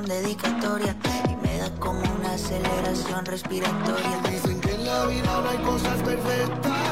dedicatoria y me da como una aceleración respiratoria. Dicen que en la vida no hay cosas perfectas.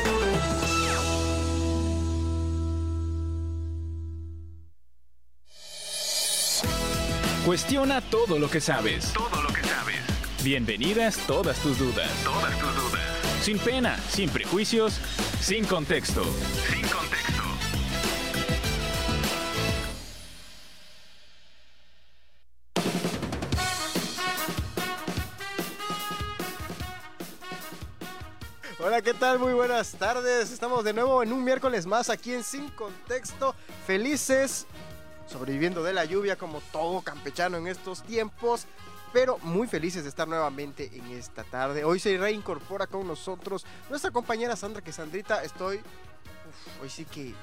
Cuestiona todo lo que sabes. Todo lo que sabes. Bienvenidas todas tus dudas. Todas tus dudas. Sin pena, sin prejuicios, sin contexto. Sin contexto. Hola, ¿qué tal? Muy buenas tardes. Estamos de nuevo en un miércoles más aquí en Sin Contexto. Felices, sobreviviendo de la lluvia como todo campechano en estos tiempos. Pero muy felices de estar nuevamente en esta tarde. Hoy se reincorpora con nosotros nuestra compañera Sandra, que Sandrita, estoy... uf, hoy sí que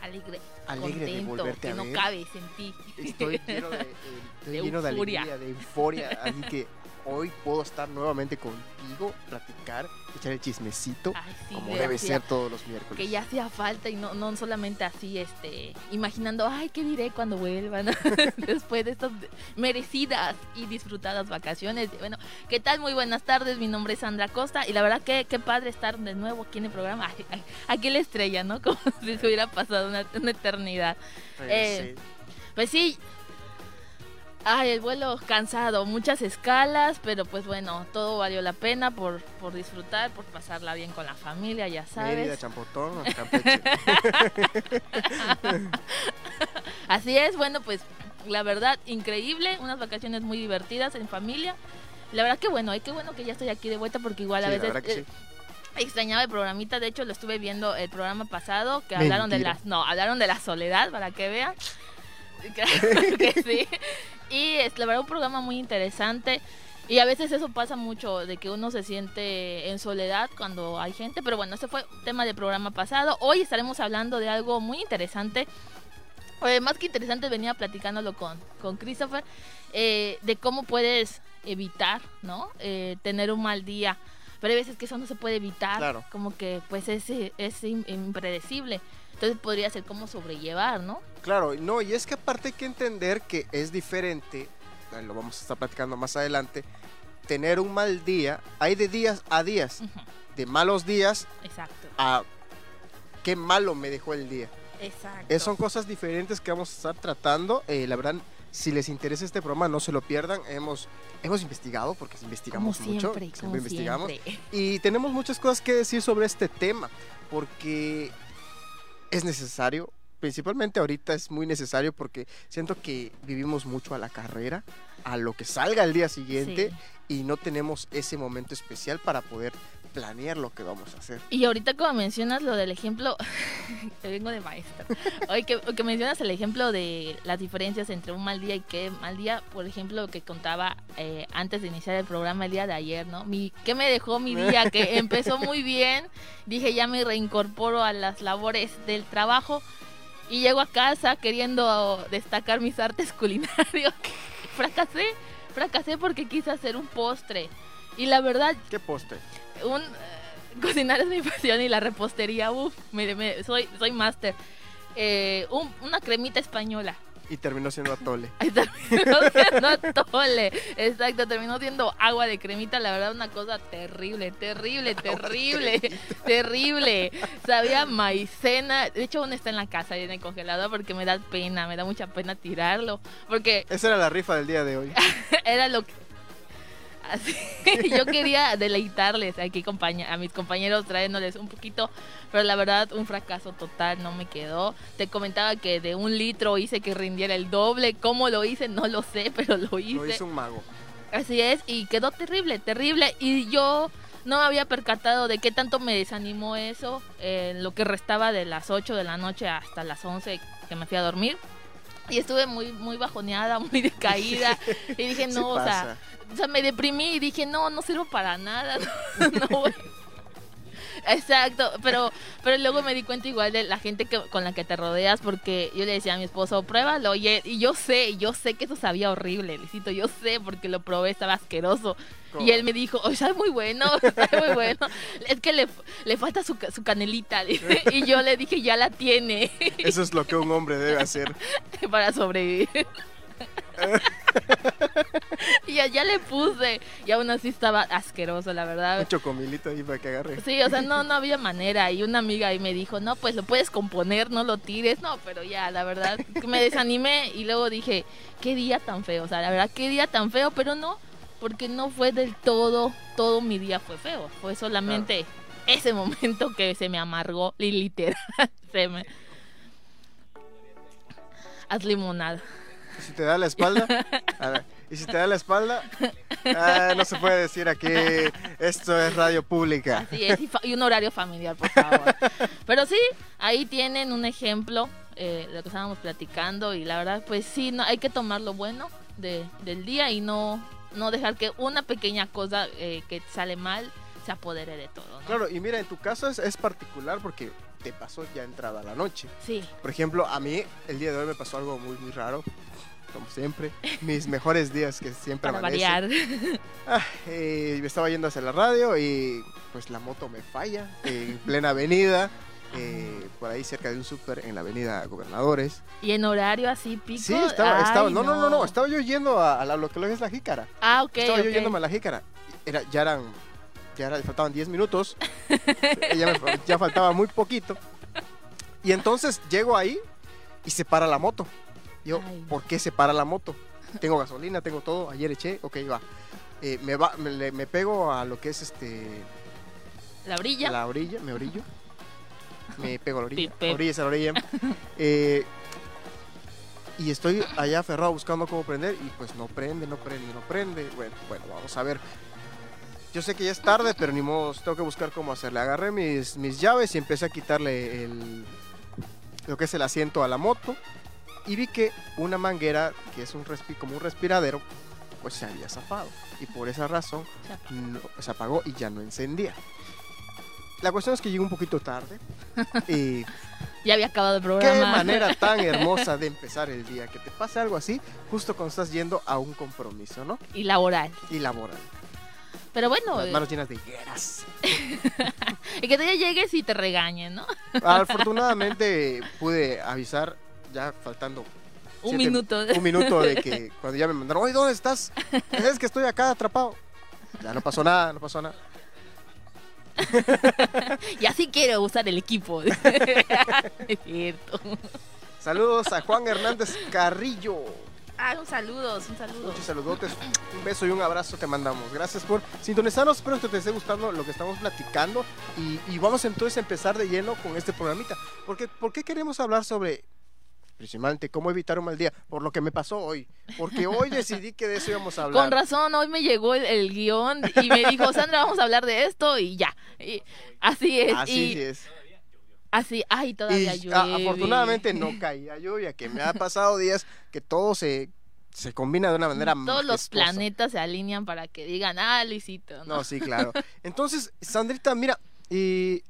Alegre, Alegre de volverte que a no ver. en ti. estoy lleno de, eh, estoy De lleno de alegría, de euforia. Así que hoy puedo estar nuevamente contigo, platicar, echar el chismecito, Ay, sí, como debe hacía- ser todos los miércoles. Que ya hacía falta y no, no solamente así, este, imaginando, ay, ¿qué diré cuando vuelvan? Después de estas merecidas y disfrutadas vacaciones. Bueno, ¿qué tal? Muy buenas tardes, mi nombre es Sandra Costa y la verdad que qué padre estar de nuevo aquí en el programa. Ay, ay, aquí la estrella, ¿no? Como si se hubiera pasado una, una eternidad. Eh, sí. Pues sí. Ay, el vuelo cansado, muchas escalas, pero pues bueno, todo valió la pena por, por disfrutar, por pasarla bien con la familia, ya Mérida, sabes. Champotón, Campeche. Así es, bueno, pues la verdad, increíble, unas vacaciones muy divertidas en familia. La verdad que bueno, ay, qué bueno que ya estoy aquí de vuelta porque igual a Sí, la veces que eh, sí. extrañaba el programita, de hecho lo estuve viendo el programa pasado que hablaron de Mentira. las no, hablaron de la soledad para que vean. Claro que sí. Y es la verdad un programa muy interesante. Y a veces eso pasa mucho, de que uno se siente en soledad cuando hay gente. Pero bueno, ese fue tema del programa pasado. Hoy estaremos hablando de algo muy interesante. Eh, más que interesante, venía platicándolo con, con Christopher, eh, de cómo puedes evitar, ¿no? Eh, tener un mal día. Pero hay veces que eso no se puede evitar. Claro. Como que pues es, es im- impredecible. Entonces podría ser como sobrellevar, ¿no? Claro, no, y es que aparte hay que entender que es diferente, lo vamos a estar platicando más adelante, tener un mal día, hay de días a días, de malos días Exacto. a qué malo me dejó el día. Exacto. Eh, son cosas diferentes que vamos a estar tratando. eh, la verdad, si les interesa este programa, no se lo pierdan. Hemos, hemos investigado, porque como investigamos mucho. siempre, siempre como investigamos. siempre. Y tenemos muchas cosas que decir sobre este tema, porque es necesario, principalmente ahorita es muy necesario porque siento que vivimos mucho a la carrera, a lo que salga el día siguiente Sí. y no tenemos ese momento especial para poder planear lo que vamos a hacer. Y ahorita como mencionas lo del ejemplo, te vengo de maestra. Oye, que, que mencionas el ejemplo de las diferencias entre un mal día y qué mal día, por ejemplo, lo que contaba eh, antes de iniciar el programa el día de ayer, ¿no? Mi, ¿Qué me dejó mi día? Que empezó muy bien, dije ya me reincorporo a las labores del trabajo y llego a casa queriendo destacar mis artes culinarios. fracasé, fracasé porque quise hacer un postre. Y la verdad, ¿Qué postre? Un eh, cocinar es mi pasión y la repostería, uff, soy soy máster. Eh, un- una cremita española. Y terminó siendo atole. Terminó siendo atole. Exacto, terminó siendo agua de cremita. La verdad, una cosa terrible, terrible, terrible, terrible. Sabía maicena. De hecho, aún está en la casa y en el congelador porque me da pena, me da mucha pena tirarlo. Porque Esa era la rifa del día de hoy. era lo que así. Yo quería deleitarles aquí a mis compañeros trayéndoles un poquito pero la verdad un fracaso total no me quedó. Te comentaba que de un litro hice que rindiera el doble. Cómo lo hice no lo sé pero lo hice. Lo hizo un mago. así es y quedó terrible terrible. Y yo no me había percatado de qué tanto me desanimó eso en lo que restaba de las 8 de la noche hasta las 11 que me fui a dormir y estuve muy muy bajoneada muy decaída y dije Sí no o sea o sea, me deprimí y dije, no, no sirvo para nada. No, no voy. Exacto, pero pero luego me di cuenta igual de la gente que, con la que te rodeas porque yo le decía a mi esposo, pruébalo y, yo sé, yo sé que eso sabía horrible, Luisito, yo sé porque lo probé, estaba asqueroso. ¿Cómo? Y él me dijo, oh, sabe muy bueno, sabe muy bueno. Es que le, le falta su, su canelita. dice. Y yo le dije, ya la tiene Eso es lo que un hombre debe hacer. para sobrevivir. y ya le puse. Y aún así estaba asqueroso, la verdad. Un chocomilito ahí para que agarre. Sí, o sea, no, no había manera. Y una amiga ahí me dijo, no, pues lo puedes componer, no lo tires. No, pero ya, la verdad, me desanimé y luego dije, qué día tan feo. O sea, la verdad, qué día tan feo, pero no, porque no fue del todo, todo mi día fue feo. Fue solamente ese momento que se me amargó, li- literal. Se me... Haz limonada. ¿Y si te da la espalda? A ver, ¿Y si te da la espalda? Ah, no se puede decir aquí. Esto es radio pública. Así es, y, y un horario familiar, por favor. Pero sí, ahí tienen un ejemplo eh, de lo que estábamos platicando y la verdad, pues sí, no, hay que tomar lo bueno de, del día y no, no dejar que una pequeña cosa eh, que sale mal se apodere de todo. ¿no? Claro, y mira, en tu caso es, es particular porque te pasó ya entrada la noche. Sí, Por ejemplo, a mí el día de hoy me pasó algo muy, muy raro. Como siempre, mis mejores días que siempre para amanecen. variar. Ah, eh, me estaba yendo hacia la radio y pues la moto me falla en plena avenida, eh, por ahí cerca de un súper en la avenida Gobernadores. y en horario así pico. Sí, estaba, ay, no, no, no, no, estaba yo yendo a, a la- lo que es la jícara. Ah, ok. estaba yo yéndome a la jícara. Era, ya eran, ya era- faltaban 10 minutos, ya, me ya faltaba muy poquito. Y entonces llego ahí y se para la moto. Yo, Ay. ¿por qué se para la moto? Tengo gasolina, tengo todo, ayer eché, ok, va. Eh, me, va me, pego a lo que es este La brilla. la orilla, me orillo. Me pego a la orilla. Orilla es a la orilla. Eh, y estoy allá aferrado buscando cómo prender y pues no prende, no prende, no prende. Bueno, bueno, vamos a ver. Yo sé que ya es tarde, pero ni modo, tengo que buscar cómo hacerle. Agarré mis, mis llaves y empecé a quitarle el, lo que es el asiento a la moto. Y vi que una manguera, que es un respi- como un respiradero, pues se había zafado. Y por esa razón Se apagó. no- se apagó y ya no encendía. La cuestión es que llegué un poquito tarde. Y Ya había acabado el qué programa. manera tan hermosa de empezar el día. Que te pase algo así justo cuando estás yendo a un compromiso, ¿no? Y laboral. Y laboral. Pero bueno, Las eh, manos llenas de higueras. y que te llegues y te regañen, ¿no? Afortunadamente pude avisar ya faltando Un siete- minuto. un minuto de que cuando ya me mandaron, oye, ¿dónde estás? Es que estoy acá atrapado. Ya no pasó nada, no pasó nada. y así quiero usar el equipo. es cierto. Saludos a Juan Hernández Carrillo. Ah, un saludo, un saludo. Muchos saludotes, un beso y un abrazo te mandamos. Gracias por sintonizarnos. Espero que te esté gustando lo que estamos platicando. Y, y vamos entonces a empezar de lleno con este programita. Porque, ¿Por qué queremos hablar sobre, principalmente, cómo evitar un mal día? Por lo que me pasó hoy. Porque hoy decidí que de eso íbamos a hablar. Con razón, hoy me llegó el, el guion y me dijo, Sandra, vamos a hablar de esto y ya. Y así es. Así y es. así, ay, todavía Y llueve. a- afortunadamente no caía lluvia, que me ha pasado días que todo se, se combina de una manera Todos los planetas se alinean para que digan, ah, Luisito. ¿no? No, sí, claro. Entonces, Sandrita, mira, y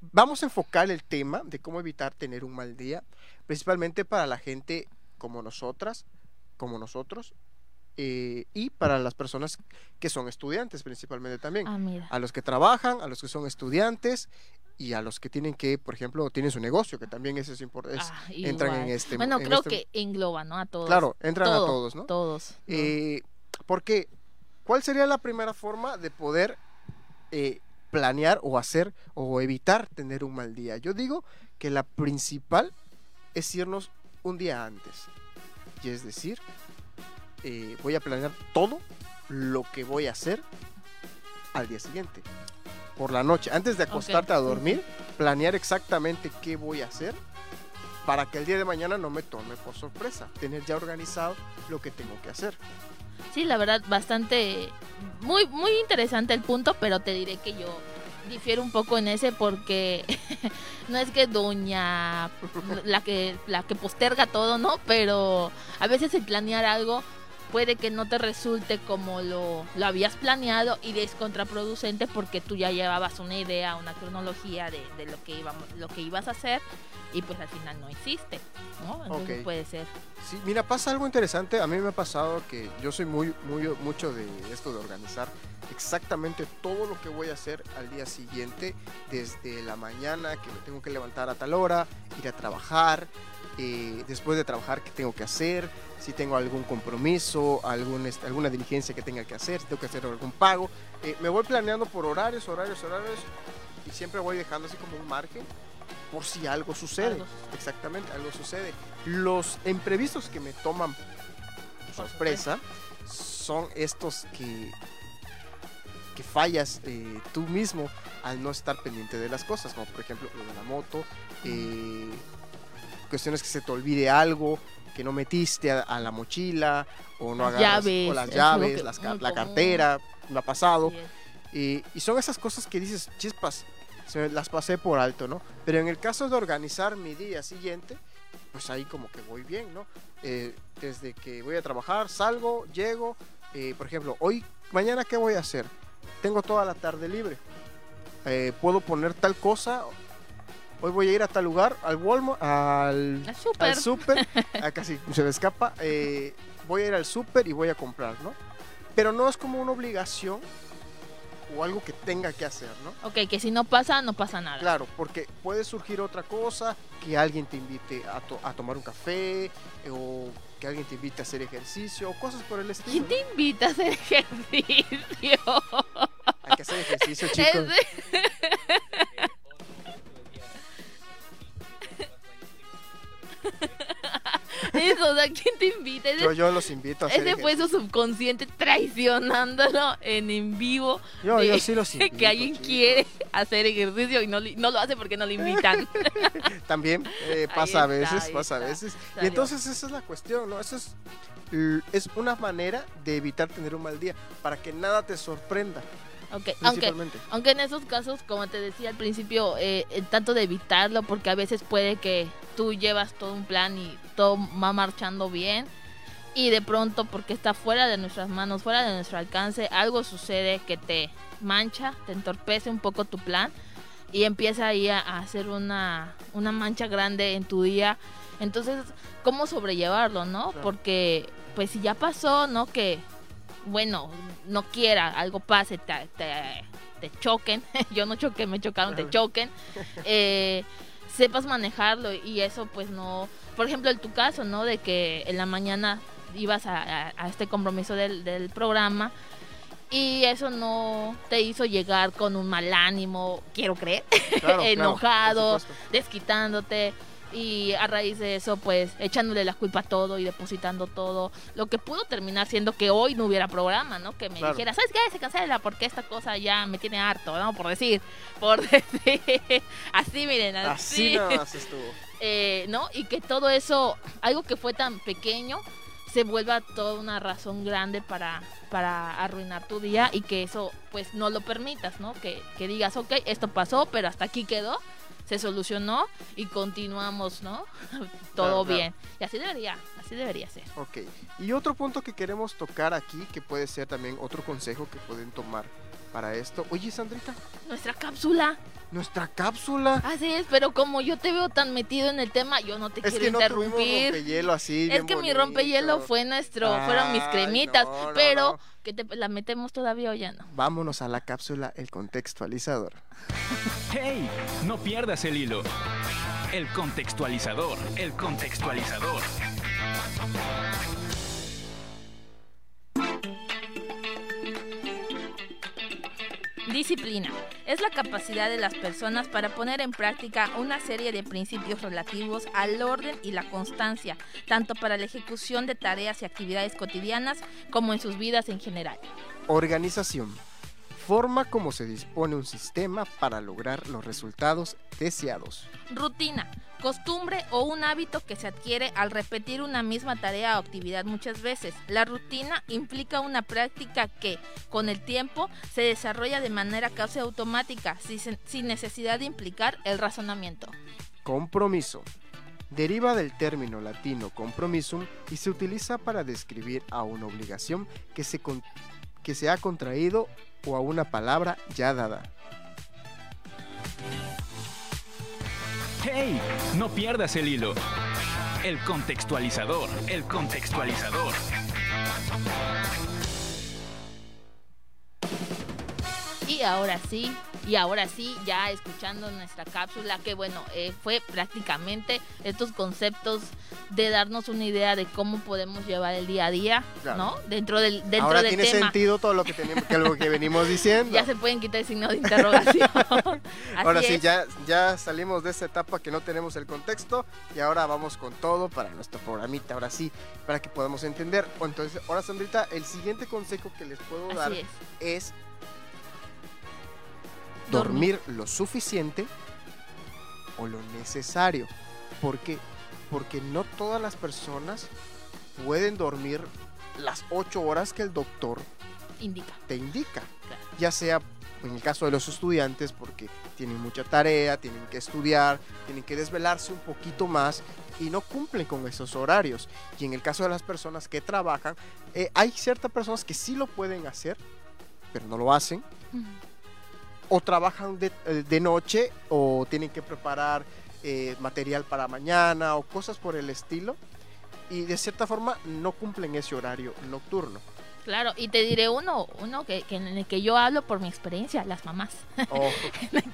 vamos a enfocar el tema de cómo evitar tener un mal día, principalmente para la gente como nosotras, como nosotros, eh, y para las personas que son estudiantes principalmente también. Ah. A los que trabajan, a los que son estudiantes y a los que tienen que, por ejemplo, tienen su negocio, que también eso es importante. Ah, entran en este- Bueno, en creo este- que engloba, ¿no? A todos. Claro, entran Todo, a todos, ¿no? Todos. ¿no? Eh, porque, ¿cuál sería la primera forma de poder eh, planear o hacer o evitar tener un mal día? Yo digo que la principal es irnos un día antes. Y es decir, eh, voy a planear todo lo que voy a hacer al día siguiente. Por la noche, antes de acostarte a dormir, planear exactamente qué voy a hacer para que el día de mañana no me tome por sorpresa. Tener ya organizado lo que tengo que hacer. Sí, la verdad, bastante, muy, muy interesante el punto, pero te diré que yo difiero un poco en ese porque no es que doña la que la que posterga todo, ¿no? Pero a veces el planear algo puede que no te resulte como lo, lo habías planeado y es contraproducente porque tú ya llevabas una idea, una cronología de, de lo que íbamos, lo que ibas a hacer y pues al final no hiciste, ¿no? Entonces Ok. puede ser. Sí, mira, pasa algo interesante. A mí me ha pasado que yo soy muy, muy, mucho de esto de organizar exactamente todo lo que voy a hacer al día siguiente, desde la mañana que me tengo que levantar a tal hora, ir a trabajar, eh, después de trabajar qué tengo que hacer, si tengo algún compromiso, algún, alguna diligencia que tenga que hacer, si tengo que hacer algún pago. Eh, me voy planeando por horarios, horarios, horarios y siempre voy dejando así como un margen por si algo sucede. Algo. Exactamente, algo sucede. Los imprevistos que me toman por sorpresa son estos que, que fallas eh, tú mismo al no estar pendiente de las cosas, como por ejemplo lo de la moto, eh, cuestiones que se te olvide algo, que no metiste a, a la mochila, o no Las agarras, llaves, o las llaves, que- las la cartera, me ha pasado. Y, y son esas cosas que dices, chispas, se las pasé por alto, ¿no? Pero en el caso de organizar mi día siguiente, pues ahí como que voy bien, ¿no? Eh, desde que voy a trabajar, salgo, llego, eh, por ejemplo, hoy, mañana, ¿qué voy a hacer? Tengo toda la tarde libre. Eh, puedo poner tal cosa. Hoy voy a ir a tal lugar, al Walmart, al, Al súper. al súper, ah, casi se me escapa, eh, voy a ir al súper y voy a comprar, ¿no? Pero no es como una obligación o algo que tenga que hacer, ¿no? Ok, que si no pasa, no pasa nada. Claro, porque puede surgir otra cosa, que alguien te invite a, to- a tomar un café, eh, o que alguien te invite a hacer ejercicio, o cosas por el estilo. ¿Quién te invita a hacer ejercicio? Hay que hacer ejercicio, chicos. o sea, ¿quién te invita? Ese, Yo, yo los invito a ese fue su subconsciente traicionándolo en en vivo. Yo, de- yo sí los invito. que alguien chicos. quiere hacer ejercicio y no, lo hace porque no le invitan. También eh, pasa a veces, pasa a veces. Y entonces esa es la cuestión, ¿no? Eso es, es una manera de evitar tener un mal día, para que nada te sorprenda, Ok, aunque, aunque en esos casos, como te decía al principio, eh, eh, tanto de evitarlo, porque a veces puede que tú llevas todo un plan y todo va marchando bien, y de pronto, porque está fuera de nuestras manos, fuera de nuestro alcance, algo sucede que te mancha, te entorpece un poco tu plan, y empieza ahí a, a hacer una, una mancha grande en tu día. Entonces, ¿cómo sobrellevarlo, no? Claro. Porque, pues si ya pasó, ¿no? Que bueno, no quiera, algo pase, te, te- te choquen, yo no choqué, me chocaron, te choquen, eh, sepas manejarlo y eso pues no, por ejemplo en tu caso, ¿no? De que en la mañana ibas a, a- a este compromiso del, del programa y eso no te hizo llegar con un mal ánimo, quiero creer, Claro, enojado, desquitándote y a raíz de eso pues echándole la culpa a todo y depositando todo lo que pudo terminar siendo que hoy no hubiera programa no que me Claro. dijera sabes qué se cancela porque esta cosa ya me tiene harto no por decir por decir. Así miren Así. Así, nada más estuvo. eh, no y que todo eso algo que fue tan pequeño se vuelva toda una razón grande para para arruinar tu día y que eso pues no lo permitas no que, que digas ok esto pasó pero hasta aquí quedó se solucionó y continuamos no todo Claro, claro. bien y así debería así debería ser Ok. Y otro punto que queremos tocar aquí, que puede ser también otro consejo que pueden tomar para esto. Oye, Sandrita, nuestra cápsula nuestra cápsula. así es pero como yo te veo tan metido en el tema yo no te es quiero que no tuvimos interrumpir rompehielo así. Es bien que mi rompehielo fue nuestro, fueron mis cremitas, no, no, pero no. que te la metemos todavía o ya no. Vámonos a la cápsula, el contextualizador. ¡Hey! No pierdas el hilo. El contextualizador, el contextualizador. Disciplina. Es la capacidad de las personas para poner en práctica una serie de principios relativos al orden y la constancia, tanto para la ejecución de tareas y actividades cotidianas como en sus vidas en general. Organización. Forma como se dispone un sistema para lograr los resultados deseados. Rutina. Costumbre o un hábito que se adquiere al repetir una misma tarea o actividad muchas veces. La rutina implica una práctica que, con el tiempo, se desarrolla de manera casi automática, sin, necesidad de implicar el razonamiento. Compromiso. Deriva del término latino compromisum y se utiliza para describir a una obligación que se, con- que se ha contraído o a una palabra ya dada. ¡Hey! No pierdas el hilo. El contextualizador, el contextualizador. Y ahora sí, y ahora sí, ya escuchando nuestra cápsula, que bueno, eh, fue prácticamente estos conceptos de darnos una idea de cómo podemos llevar el día a día, Claro. ¿no? Dentro del, dentro Ahora del tiene tema. sentido todo lo que, tenemos, que lo que venimos diciendo. Ya se pueden quitar el signo de interrogación. Ahora sí, es. ya, ya salimos de esta etapa que no tenemos el contexto y ahora vamos con todo para nuestro programita, ahora sí, para que podamos entender. Entonces, ahora Sandrita, el siguiente consejo que les puedo dar es dormir lo suficiente o lo necesario. ¿Por qué? Porque no todas las personas pueden dormir las 8 horas que el doctor Indica. te indica. Claro. Ya sea en el caso de los estudiantes porque tienen mucha tarea, tienen que estudiar, tienen que desvelarse un poquito más y no cumplen con esos horarios. Y en el caso de las personas que trabajan, eh, hay ciertas personas que sí lo pueden hacer, pero no lo hacen. O trabajan de, eh, de noche o tienen que preparar eh, material para mañana o cosas por el estilo. Y de cierta forma no cumplen ese horario nocturno. Claro, y te diré uno, uno que, que en el que yo hablo por mi experiencia, las mamás. O-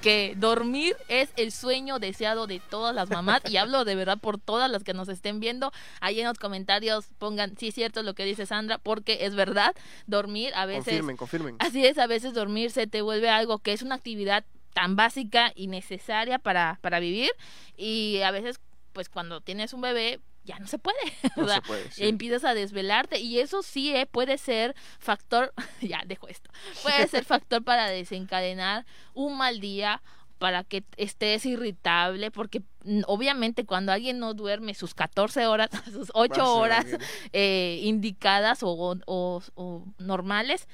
que dormir es el sueño deseado de todas las mamás y hablo de verdad por todas las que nos estén viendo. Ahí en los comentarios pongan, sí es cierto lo que dice Sandra, porque es verdad, dormir a veces... confirmen, confirmen. Así es, a veces dormir se te vuelve algo que es una actividad tan básica y necesaria para, para vivir y a veces pues cuando tienes un bebé ya no se puede. No o sea, se puede. sí. empiezas a desvelarte y eso sí eh, puede ser factor, ya dejo esto, puede ser factor para desencadenar un mal día, para que estés irritable, porque mm, obviamente cuando alguien no duerme sus 14 horas, sus 8 Va a ser horas eh, indicadas o, o- o normales,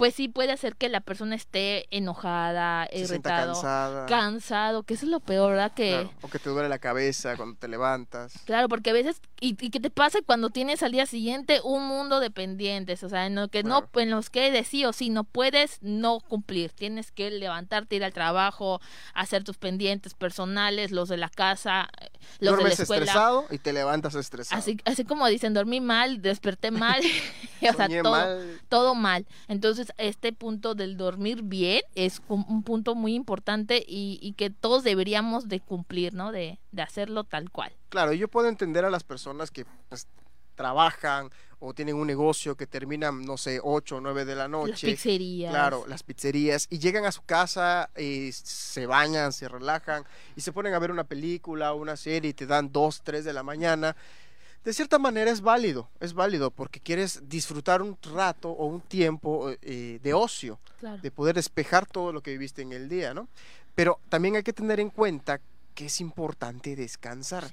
pues sí puede hacer que la persona esté enojada, Se irritado, cansada. cansado, que eso es lo peor, ¿verdad? Que, claro, O que te duele la cabeza cuando te levantas. Claro, porque a veces y, y que te pasa cuando tienes al día siguiente un mundo de pendientes, o sea, en, lo que no, en los que de sí o sí no puedes no cumplir. Tienes que levantarte, ir al trabajo, hacer tus pendientes personales, los de la casa, eh, los de la escuela. estresado y te levantas estresado. Así, así como dicen, dormí mal, desperté mal, o sea, todo, mal. todo mal. Entonces, este punto del dormir bien es un, un punto muy importante y, y que todos deberíamos de cumplir, ¿no? De, de hacerlo tal cual. Claro, yo puedo entender a las personas que pues, trabajan o tienen un negocio que terminan, no sé, 8 o 9 de la Las noche. pizzerías. Claro, las pizzerías. Y llegan a su casa, y se bañan, se relajan y se ponen a ver una película o una serie y te dan 2, 3 de la mañana. De cierta manera es válido, es válido porque quieres disfrutar un rato o un tiempo eh, de ocio, Claro. de poder despejar todo lo que viviste en el día, ¿no? Pero también hay que tener en cuenta es importante descansar.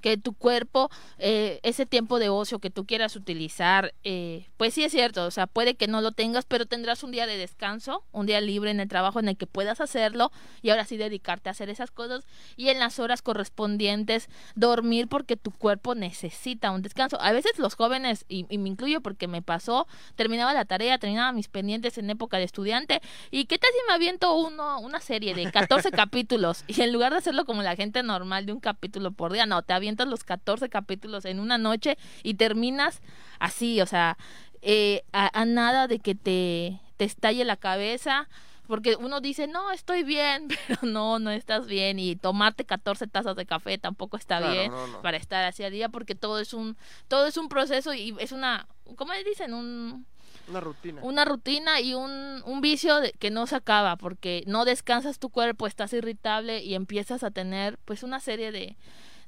Que tu cuerpo, eh, ese tiempo de ocio que tú quieras utilizar, eh, pues sí es cierto, o sea, puede que no lo tengas, pero tendrás un día de descanso, un día libre en el trabajo en el que puedas hacerlo y ahora sí dedicarte a hacer esas cosas y en las horas correspondientes dormir porque tu cuerpo necesita un descanso. A veces los jóvenes, y, y me incluyo porque me pasó, terminaba la tarea, terminaba mis pendientes en época de estudiante y qué tal si me aviento uno, una serie de 14 capítulos y en lugar de hacerlo como la gente normal de un capítulo por día, no, te avientas los 14 capítulos en una noche y terminas así, o sea, eh, a, a nada de que te, te estalle la cabeza. Porque uno dice, no, estoy bien, pero no, no estás bien. Y tomarte 14 tazas de café tampoco está Claro, bien no, no. para estar así al día, porque todo es un, todo es un proceso y es una, ¿cómo le dicen? Un, Una rutina. una rutina y un, un vicio de- que no se acaba porque no descansas tu cuerpo, estás irritable y empiezas a tener pues una serie de,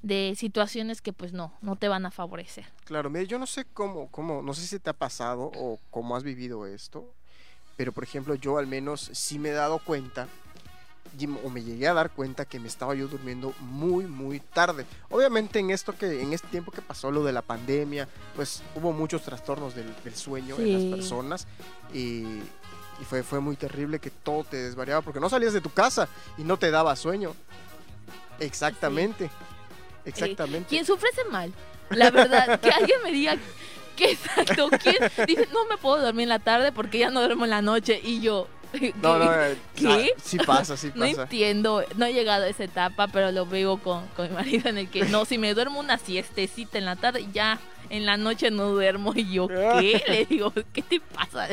de situaciones que pues no, no te van a favorecer. Claro, mira, yo no sé cómo, cómo, no sé si te ha pasado o cómo has vivido esto, pero por ejemplo yo al menos sí me he dado cuenta o me llegué a dar cuenta que me estaba yo durmiendo muy muy tarde. Obviamente en esto que en este tiempo que pasó lo de la pandemia, pues hubo muchos trastornos del, del sueño en Sí. las personas y, y fue fue muy terrible que todo te desvariaba porque no salías de tu casa y no te daba sueño. Exactamente. Exactamente. ¿Quién sufre ese mal? La verdad, que alguien me diga que exacto, ¿quién dice no me puedo dormir en la tarde porque ya no duermo en la noche y yo No, no, ¿qué? eh, ¿Qué? ah, sí pasa, sí No pasa. entiendo, no he llegado a esa etapa, pero lo veo con, con mi marido en el que no, si me duermo una siestecita en la tarde, ya en la noche no duermo. Y yo, ¿qué? Le digo, ¿qué te pasa?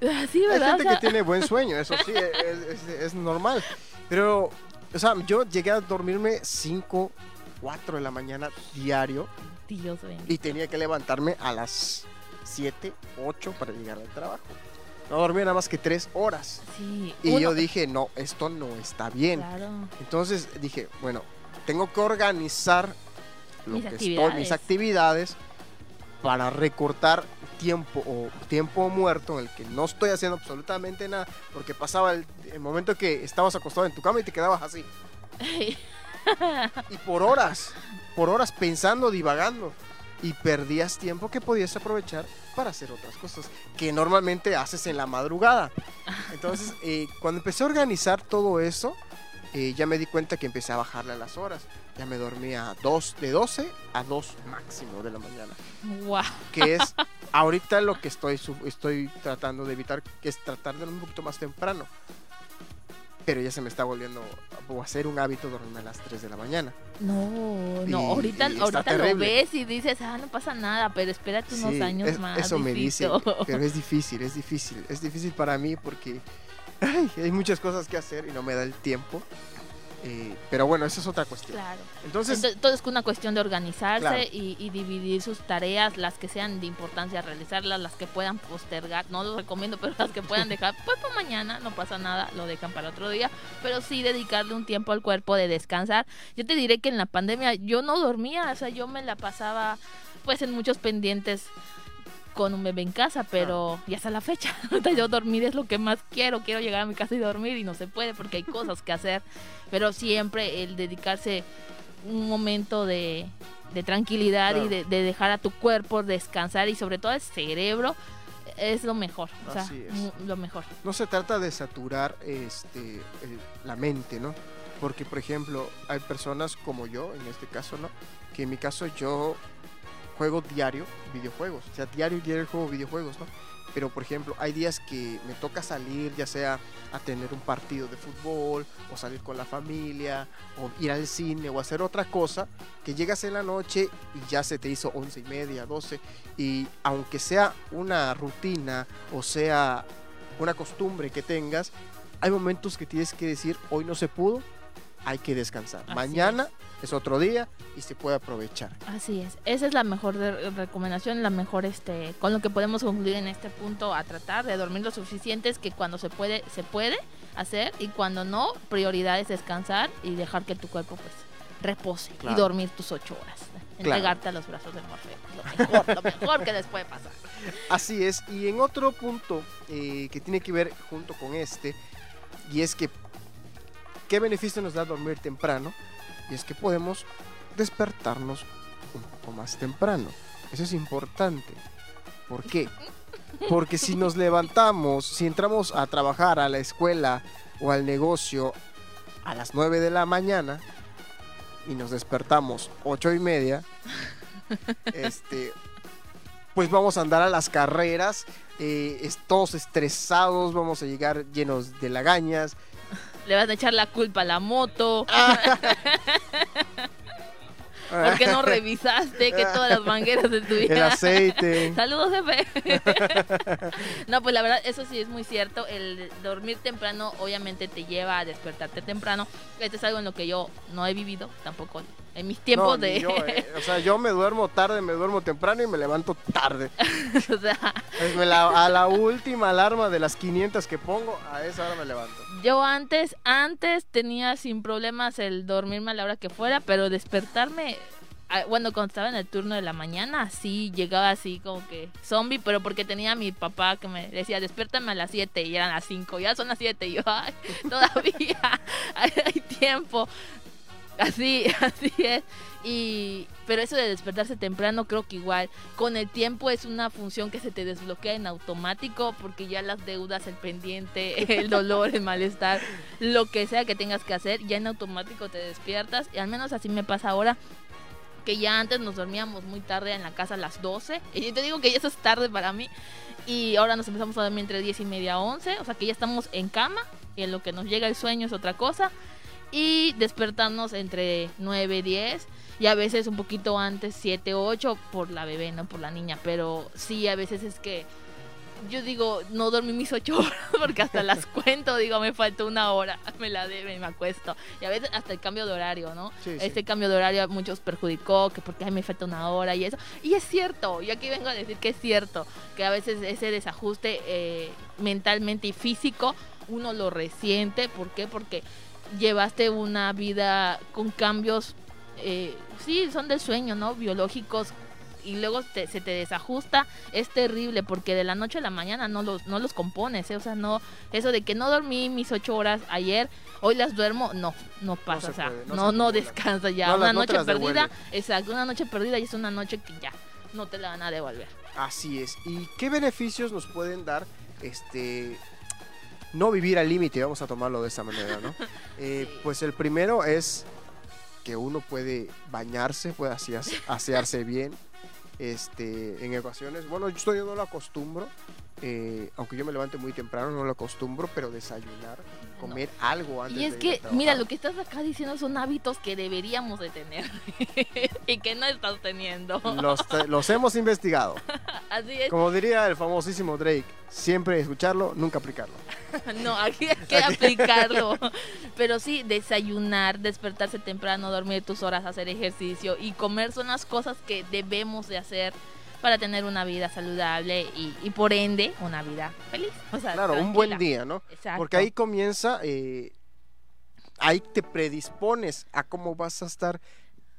Hay ¿verdad? gente O sea, que tiene buen sueño, eso sí, es, es- es normal. Pero, o sea, yo llegué a dormirme 5, 4 de la mañana diario Dios mío. y tenía que levantarme a las 7, 8 para llegar al trabajo. No dormía nada más que 3 horas. Sí, Y uno- yo dije, no, esto no está bien. Claro. Entonces dije, bueno, tengo que organizar lo Mis que estoy, mis actividades. actividades para recortar tiempo o tiempo muerto en el que no estoy haciendo absolutamente nada, porque pasaba el, el momento que estabas acostado en tu cama y te quedabas así. Y por horas, por horas pensando, divagando. Y perdías tiempo que podías aprovechar para hacer otras cosas que normalmente haces en la madrugada. Entonces, eh, cuando empecé a organizar todo eso, eh, ya me di cuenta que empecé a bajarle a las horas. Ya me dormía a dos, de 12 a 2 máximo de la mañana. Guau. Que es ahorita lo que estoy, estoy tratando de evitar, es tratar de dormir un poquito más temprano. Pero ya se me está volviendo a hacer un hábito dormirme a las 3 de la mañana. No, no, ahorita, ahorita lo ves y dices, ah, no pasa nada, pero espérate unos Sí, años es- más. Eso me dice, pero es difícil, es difícil. Es difícil para mí porque ay, hay muchas cosas que hacer y no me da el tiempo. Eh, pero bueno, esa es otra cuestión. Claro. Entonces, Entonces, todo es una cuestión de organizarse Claro. y, y dividir sus tareas, las que sean de importancia realizarlas, las que puedan postergar, no los recomiendo, pero las que puedan dejar, pues para mañana, no pasa nada, lo dejan para otro día, pero sí dedicarle un tiempo al cuerpo de descansar. Yo te diré que en la pandemia yo no dormía, o sea, yo me la pasaba pues en muchos pendientes con un bebé en casa, pero ya hasta la fecha. Yo dormir es lo que más quiero. Quiero llegar a mi casa y dormir y no se puede porque hay cosas que hacer. Pero siempre el dedicarse un momento de, de tranquilidad Claro. y de, de dejar a tu cuerpo descansar y sobre todo el cerebro es lo mejor. O sea, Así es. mu- lo mejor. no se trata de saturar este, el- la mente, ¿no? Porque, por ejemplo, hay personas como yo, en este caso, ¿no? Que en mi caso yo juego diario videojuegos. O sea, diario, diario juego videojuegos, ¿no? Pero, por ejemplo, hay días que me toca salir, ya sea a tener un partido de fútbol, o salir con la familia, o ir al cine, o hacer otra cosa, que llegas en la noche y ya se te hizo once y media, 12, y aunque sea una rutina, o sea una costumbre que tengas, hay momentos que tienes que decir, hoy no se pudo, hay que descansar. Así Mañana es. Otro día y se puede aprovechar. Así es. Esa es la mejor de- recomendación, la mejor este, con lo que podemos concluir en este punto a tratar de dormir lo suficiente es que cuando se puede, se puede hacer y cuando no, prioridad es descansar y dejar que tu cuerpo pues repose Claro. y dormir tus ocho horas. Claro. Entregarte a los brazos del Morfeo. Lo mejor, lo mejor que les puede pasar. Así es. Y en otro punto eh, que tiene que ver junto con este, y es que, ¿qué beneficio nos da dormir temprano? Y es que podemos despertarnos un poco más temprano. Eso es importante. ¿Por qué? Porque si nos levantamos, si entramos a trabajar a la escuela o al negocio a las 9 de la mañana y nos despertamos 8 y media, este, pues vamos a andar a las carreras, eh, todos estresados, vamos a llegar llenos de lagañas. Le vas a echar la culpa a la moto. porque no revisaste que todas las mangueras El estuvieran? aceite. Saludos, jefe. no, pues la verdad, eso sí es muy cierto. El dormir temprano obviamente te lleva a despertarte temprano. Esto es algo en lo que yo no he vivido tampoco en mis tiempos No, de... yo, eh. O sea, yo me duermo tarde, me duermo temprano y me levanto tarde. o sea, Pues me la- a la última alarma de las 500 que pongo, a esa hora me levanto. yo antes, antes tenía sin problemas el dormirme a la hora que fuera, pero despertarme... ah, Bueno, cuando estaba en el turno de la mañana, sí llegaba así como que zombie, pero porque tenía a mi papá que me decía, despiértame a las 7 y eran las 5, ya son las 7 y yo, ay, todavía hay tiempo. Así, así es. Y, pero eso de despertarse temprano creo que igual con el tiempo es una función que se te desbloquea en automático porque ya las deudas, el pendiente, el dolor, el malestar, lo que sea que tengas que hacer, ya en automático te despiertas. Y al menos así me pasa ahora que ya antes nos dormíamos muy tarde en la casa a las 12 y yo te digo que ya eso es tarde para mí. Y ahora nos empezamos a dormir entre 10 y media 11, o sea que ya estamos en cama y en lo que nos llega el sueño es otra cosa y despertarnos entre 9 y 10 y a veces un poquito antes 7 o 8 por la bebé, no por la niña, pero sí a veces es que yo digo, no dormí mis 8 horas porque hasta las cuento, digo, me faltó una hora, me la debe y me acuesto. Y a veces hasta el cambio de horario, ¿no? Sí, sí. Este cambio de horario a muchos perjudicó, que porque ay, me falta una hora y eso. Y es cierto, yo aquí vengo a decir que es cierto, que a veces ese desajuste eh, mentalmente y físico uno lo resiente. ¿Por qué? Porque llevaste una vida con cambios, eh, sí, son del sueño, ¿no? Biológicos y luego te- se te desajusta, es terrible porque de la noche a la mañana no los, no los compones, ¿eh? o sea, no, eso de que no dormí mis ocho horas ayer, hoy las duermo, no, no pasa, se o sea, puede, no no, se no, acumula. descansa ya, No una no noche perdida, exacto, una noche perdida y es una noche que ya no te la van a devolver. Así es. ¿Y qué beneficios nos pueden dar este no vivir al límite? Vamos a tomarlo de esta manera, ¿no? Eh. Pues el primero es que uno puede bañarse, puede asearse bien. Este, en ocasiones, bueno, yo yo no lo acostumbro, eh, aunque yo me levante muy temprano, no lo acostumbro, pero desayunar, comer algo antes Y es de ir que, mira, lo que estás acá diciendo son hábitos que deberíamos de tener y que no estás teniendo. los, te- los hemos investigado. Así es. Como diría el famosísimo Drake, siempre escucharlo, nunca aplicarlo. No, aquí hay que aplicarlo. Pero sí, desayunar, despertarse temprano, dormir tus horas, hacer ejercicio y comer son las cosas que debemos de hacer para tener una vida saludable y, y por ende una vida feliz. O sea, Claro, un buen día, ¿no? Exacto. Porque ahí comienza, eh, ahí te predispones a cómo vas a estar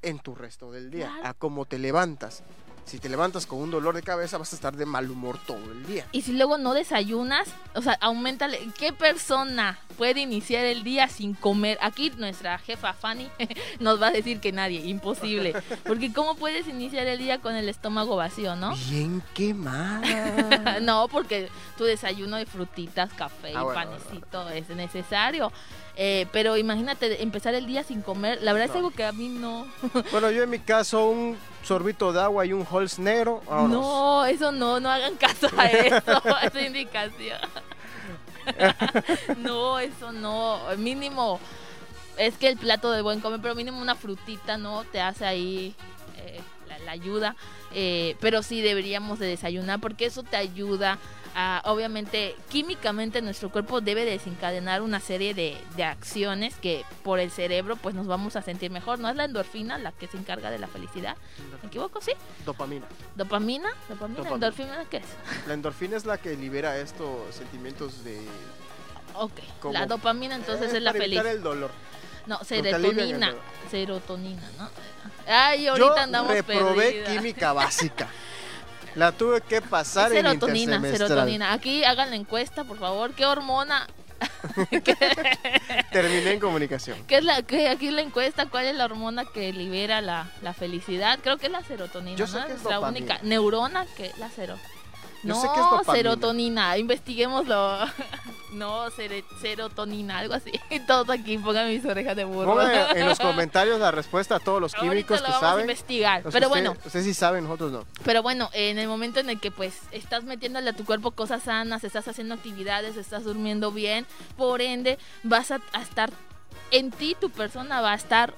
en tu resto del día, Claro. a cómo te levantas. Si te levantas con un dolor de cabeza, vas a estar de mal humor todo el día. Y si luego no desayunas, o sea, aumentale. ¿Qué persona puede iniciar el día sin comer? Aquí nuestra jefa Fanny nos va a decir que nadie, imposible. Porque ¿cómo puedes iniciar el día con el estómago vacío, no? Bien quemada. no, porque tu desayuno de frutitas, café Ah, y bueno, panecito es necesario. Eh, pero imagínate empezar el día sin comer. La verdad es algo que a mí no. bueno, yo en mi caso, un sorbito de agua y un Halls negro. No, eso no, no hagan caso a eso, esa indicación. no, eso no, mínimo, es que el plato de buen comer, pero mínimo una frutita, ¿no? Te hace ahí eh, la, la ayuda, eh, pero sí deberíamos de desayunar porque eso te ayuda a, obviamente, químicamente nuestro cuerpo debe desencadenar una serie de, de acciones que por el cerebro pues nos vamos a sentir mejor, ¿no? Es la endorfina la que se encarga de la felicidad, ¿me equivoco? Sí. Dopamina. ¿Dopamina? ¿Dopamina? Dopamina. ¿Endorfina qué es? La endorfina es la que libera estos sentimientos de. Ok. La dopamina entonces Eh, es la evitar el dolor. No, serotonina. Serotonina, ¿no? Ay, ahorita Yo andamos reprobé perdidas. química básica. La tuve que pasar Es en serotonina, serotonina. Aquí hagan la encuesta, por favor. ¿Qué hormona? ¿Qué, Terminé en comunicación. qué es la, qué, aquí la encuesta, ¿cuál es la hormona que libera la, la felicidad? Creo que es la serotonina, Yo sé ¿no? que es la dopamina. única neurona que la cero. Yo no, sé que es dopamina. serotonina, investiguémoslo. no, serotonina, algo así. Todos aquí pongan mis orejas de burro. Pongan en los comentarios la respuesta a todos los químicos Ahorita lo que vamos a saben. investigar. Los Pero que usted- bueno, Ustedes sí saben, nosotros no. pero bueno, en el momento en el que pues estás metiéndole a tu cuerpo cosas sanas, estás haciendo actividades, estás durmiendo bien, por ende vas a, a estar en ti, tu persona va a estar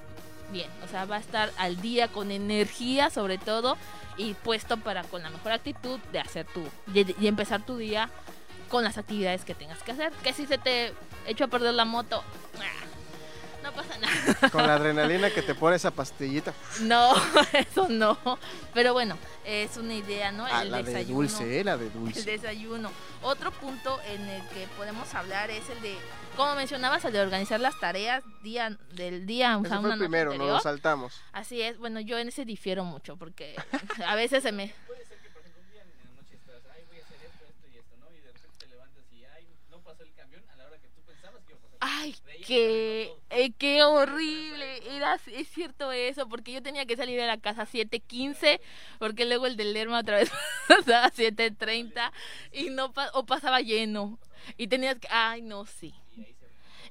bien, o sea, va a estar al día con energía sobre todo y puesto para con la mejor actitud de hacer tu y, empezar tu día con las actividades que tengas que hacer. Que si se te echó a perder la moto, ah, no pasa nada. Con la adrenalina que te pone esa pastillita. No, eso no. Pero bueno, es una idea, ¿no? Ah, el la de desayuno. dulce, eh, la de El dulce. desayuno. Otro punto en el que podemos hablar es el de, como mencionabas, el de organizar las tareas día del día, o sea, Ese fue una el noche primero, nos anterior. lo saltamos. Así es, bueno, yo en ese difiero mucho porque a veces se me... Ay, qué, eh, qué horrible. Era, es cierto eso, porque yo tenía que salir de la casa a 7.15, porque luego el del Lerma otra vez pasaba a 7.30 y no o pasaba lleno. Y tenías que, ay, no, sí.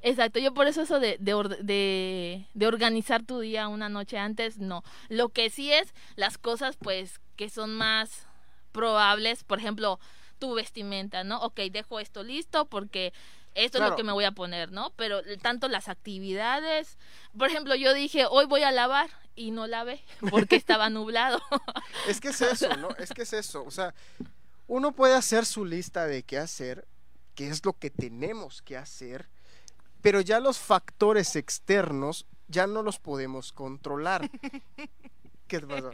Exacto, yo por eso eso de, de, de, de organizar tu día una noche antes, no. Lo que sí es las cosas pues que son más probables, por ejemplo, tu vestimenta, ¿no? Ok, dejo esto listo porque esto es lo que me voy a poner, ¿no? Pero tanto las actividades, por ejemplo, yo dije, hoy voy a lavar y no lavé porque estaba nublado. Es que es eso, ¿no? Es que es eso. O sea, uno puede hacer su lista de qué hacer, qué es lo que tenemos que hacer, pero ya los factores externos ya no los podemos controlar. ¿Qué te pasó?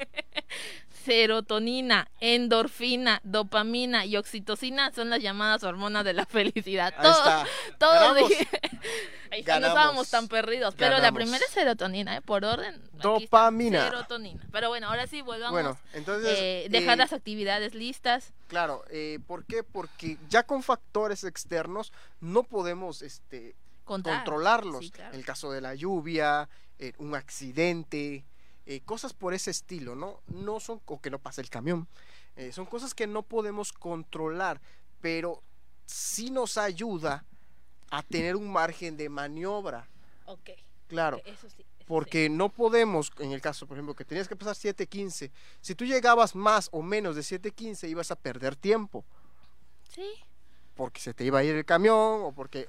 Serotonina, endorfina, dopamina y oxitocina son las llamadas hormonas de la felicidad. Ahí Todo, está. todo Ganamos. dije- Ahí está, no estábamos tan perdidos. Pero la Ganamos. primera es serotonina, ¿eh? por orden. Dopamina. Serotonina. Pero bueno, ahora sí volvamos. Bueno, entonces... eh, dejar eh, las actividades listas. Claro, eh, ¿por qué? Porque ya con factores externos no podemos este, Contar. controlarlos. Sí, claro. El caso de la lluvia, eh, un accidente, eh, cosas por ese estilo, ¿no? No son, o que no pase el camión, eh, son cosas que no podemos controlar, pero sí nos ayuda a tener un margen de maniobra, Ok. claro. Eso sí. eso Porque no podemos, en el caso, por ejemplo, que tenías que pasar 7.15, si tú llegabas más o menos de 7.15 ibas a perder tiempo. Sí. porque se te iba a ir el camión o porque